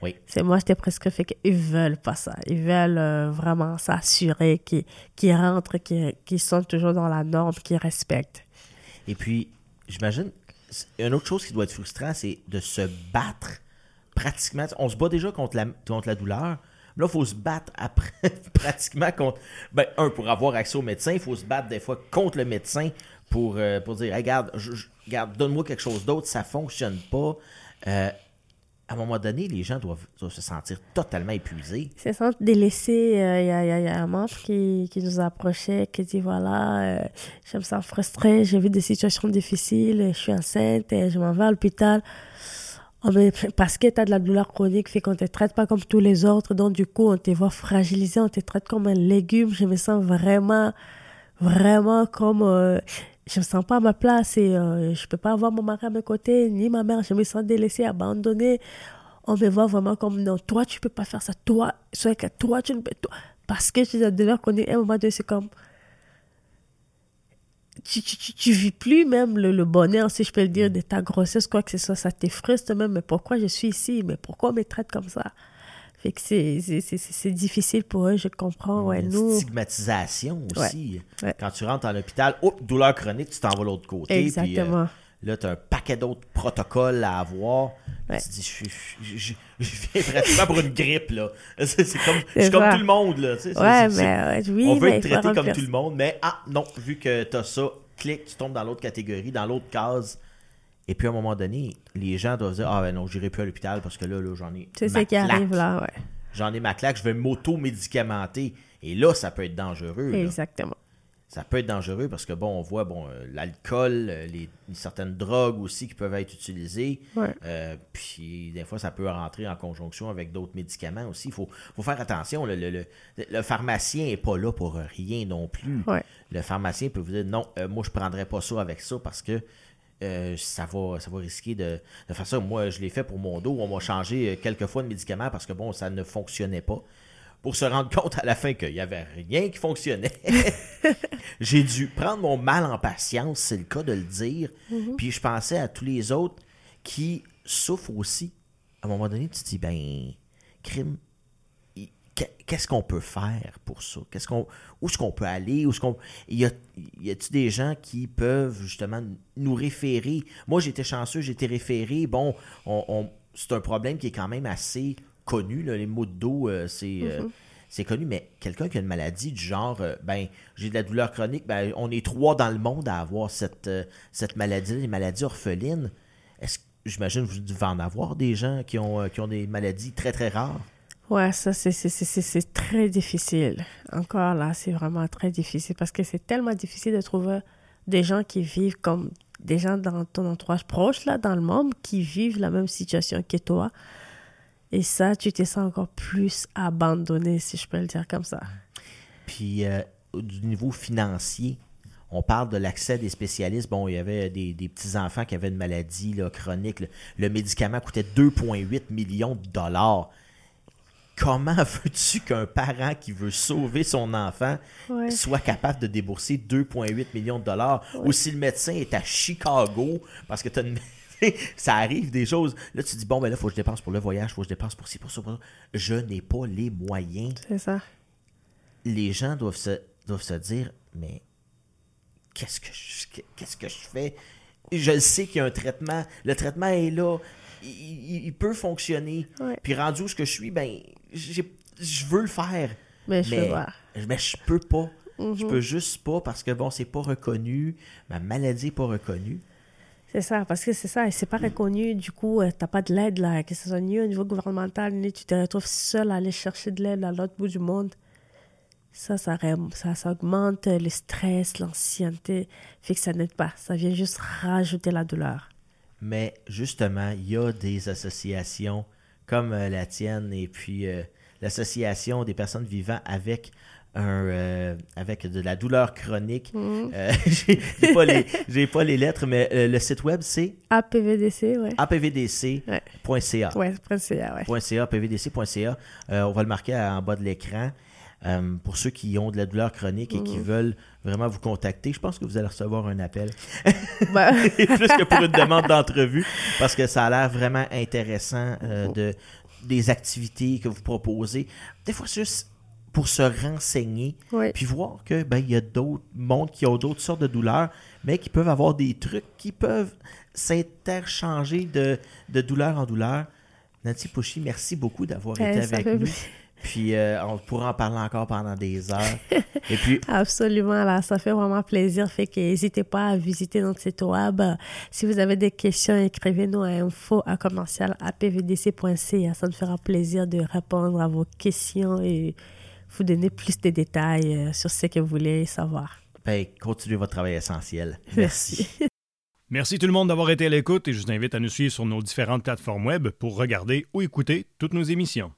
Oui. C'est moi, j'étais presque fait qu'ils veulent pas ça. Ils veulent euh, vraiment s'assurer qu'ils rentrent, qu'ils sont toujours dans la norme, qu'ils respectent. Et puis, j'imagine, une autre chose qui doit être frustrant, c'est de se battre pratiquement. On se bat déjà contre la, contre la douleur. Là, il faut se battre après, pratiquement contre. Ben, un, pour avoir accès au médecin, il faut se battre des fois contre le médecin pour, euh, pour dire regarde, regarde donne-moi quelque chose d'autre, ça fonctionne pas. Euh, à un moment donné, les gens doivent, se sentir totalement épuisés. Ils se sentent délaissés. Il euh, y, a un membre qui, qui, nous approchait, qui dit voilà, euh, je me sens frustré, j'ai vu des situations difficiles, je suis enceinte et je m'en vais à l'hôpital. Oh, parce que tu as de la douleur chronique, fait qu'on te traite pas comme tous les autres, donc du coup, on te voit fragilisé, on te traite comme un légume. Je me sens vraiment, vraiment comme. Euh, je me sens pas à ma place et euh, je peux pas avoir mon mari à mes côtés, ni ma mère. Je me sens délaissée, abandonnée. On me voit vraiment comme non, toi, tu peux pas faire ça. Toi, soit que toi, tu ne peux pas. Parce que je leur connaître un moment donné, c'est comme. Tu, tu, tu, vis plus même le, le, bonheur, si je peux le dire, de ta grossesse, quoi que ce soit. Ça t'effrustre même. Mais pourquoi je suis ici? Mais pourquoi on me traite comme ça? Fait que c'est difficile pour eux, je comprends. Ouais, une nous... stigmatisation aussi. Quand tu rentres en hôpital, oh, douleur chronique, tu t'en vas l'autre côté. Euh, Exactement. là, tu as un paquet d'autres protocoles à avoir. Tu te dis, je, viens pratiquement pour une grippe. là. C'est comme, je suis comme tout le monde. Là. ouais, mais, oui, on veut être traité comme tout le monde, mais ah non, vu que tu as ça, clique, tu tombes dans l'autre catégorie, dans l'autre case. Et puis à un moment donné, les gens doivent dire Ah ben non, j'irai plus à l'hôpital parce que là, là j'en ai. C'est ce qui arrive là, ouais. J'en ai ma claque, je vais m'auto-médicamenter. Et là, ça peut être dangereux. Exactement. Ça peut être dangereux parce que bon, on voit bon euh, l'alcool, euh, les certaines drogues aussi qui peuvent être utilisées. Ouais. Euh, puis des fois, ça peut rentrer en conjonction avec d'autres médicaments aussi. Il faut, faut, faire attention. Le, le, le, pharmacien n'est pas là pour rien non plus. Ouais. Le pharmacien peut vous dire non, moi je prendrais pas ça avec ça parce que euh, ça, va, ça va risquer de, faire ça. Moi, je l'ai fait pour mon dos. On m'a changé euh, quelques fois de médicaments parce que bon, ça ne fonctionnait pas. Pour se rendre compte à la fin qu'il n'y avait rien qui fonctionnait, j'ai dû prendre mon mal en patience, c'est le cas de le dire. Mm-hmm. Puis je pensais à tous les autres qui souffrent aussi. À un moment donné, tu te dis, ben, crime, qu'est-ce qu'on peut faire pour ça? Qu'est-ce qu'on, où est-ce qu'on peut aller? Où est-ce qu'on, y a, y a-t-il des gens qui peuvent justement nous référer? Moi, j'étais chanceux, j'ai été référé. Bon, on, c'est un problème qui est quand même assez connu. les maux de dos, euh, c'est, euh, mm-hmm. c'est connu, mais quelqu'un qui a une maladie du genre, euh, ben, j'ai de la douleur chronique, ben, on est trois dans le monde à avoir cette, cette maladie, les maladies orphelines. Est-ce j'imagine que vous devez en avoir des gens qui ont, qui ont des maladies très, très rares? Ouais, ça, c'est très difficile. Encore là, c'est vraiment très difficile parce que c'est tellement difficile de trouver des gens qui vivent comme des gens dans ton entourage proche, là, dans le monde, qui vivent la même situation que toi. Et ça, tu te sens encore plus abandonné, si je peux le dire comme ça. Puis, euh, du niveau financier, on parle de l'accès des spécialistes. Bon, il y avait des, petits-enfants qui avaient une maladie là, chronique. le médicament coûtait 2,8 millions de dollars comment veux-tu qu'un parent qui veut sauver son enfant soit capable de débourser 2,8 millions de dollars? Ou si le médecin est à Chicago parce que ça arrive des choses. Là, tu dis, bon, ben là, il faut que je dépense pour le voyage, il faut que je dépense pour ci, pour ça, pour ça. Je n'ai pas les moyens. C'est ça. Les gens doivent se, doivent se dire, mais qu'est-ce que qu'est-ce que je fais? Je sais qu'il y a un traitement. Le traitement est là. Il, peut fonctionner. Puis rendu où ce que je suis, ben, je veux le faire. Mais je mais, mais je peux pas. Je mhm. peux juste pas parce que bon, c'est pas reconnu. Ma maladie n'est pas reconnue. C'est ça, parce que c'est ça, et c'est pas reconnu, du coup, euh, tu n'as pas de l'aide, là, que ce soit ni au niveau gouvernemental, ni tu te retrouves seul à aller chercher de l'aide à l'autre bout du monde. Ça, ça, ça, ça augmente le stress, l'ancienneté, fait que ça n'aide pas. Ça vient juste rajouter la douleur. Mais justement, il y a des associations comme euh, la tienne et puis euh, l'association des personnes vivant avec un, euh, avec de la douleur chronique. Mhm. j'ai pas, les, pas les lettres, mais le site web, c'est APVDC, ouais. apvdc.ca. Ouais, .ca, ouais. .ca, apvdc.ca. on va le marquer en bas de l'écran. Euh, pour ceux qui ont de la douleur chronique et qui mm. veulent vraiment vous contacter, je pense que vous allez recevoir un appel. Ben. Plus que pour une demande d'entrevue, parce que ça a l'air vraiment intéressant euh, de, des activités que vous proposez. Des fois, juste pour se renseigner, puis voir que ben, il y a d'autres mondes qui ont d'autres sortes de douleurs, mais qui peuvent avoir des trucs qui peuvent s'interchanger de, de douleur en douleur. Nancy Pouchy, merci beaucoup d'avoir été avec nous. Puis euh, on pourra en parler encore pendant des heures. Et puis... Absolument, là, ça fait vraiment plaisir. Fait que n'hésitez pas à visiter notre site web. Si vous avez des questions, écrivez-nous à info à commercial Ça nous fera plaisir de répondre à vos questions et vous donner plus de détails euh, sur ce que vous voulez savoir. Ben, continuez votre travail essentiel. Merci. Merci tout le monde d'avoir été à l'écoute et je vous invite à nous suivre sur nos différentes plateformes web pour regarder ou écouter toutes nos émissions.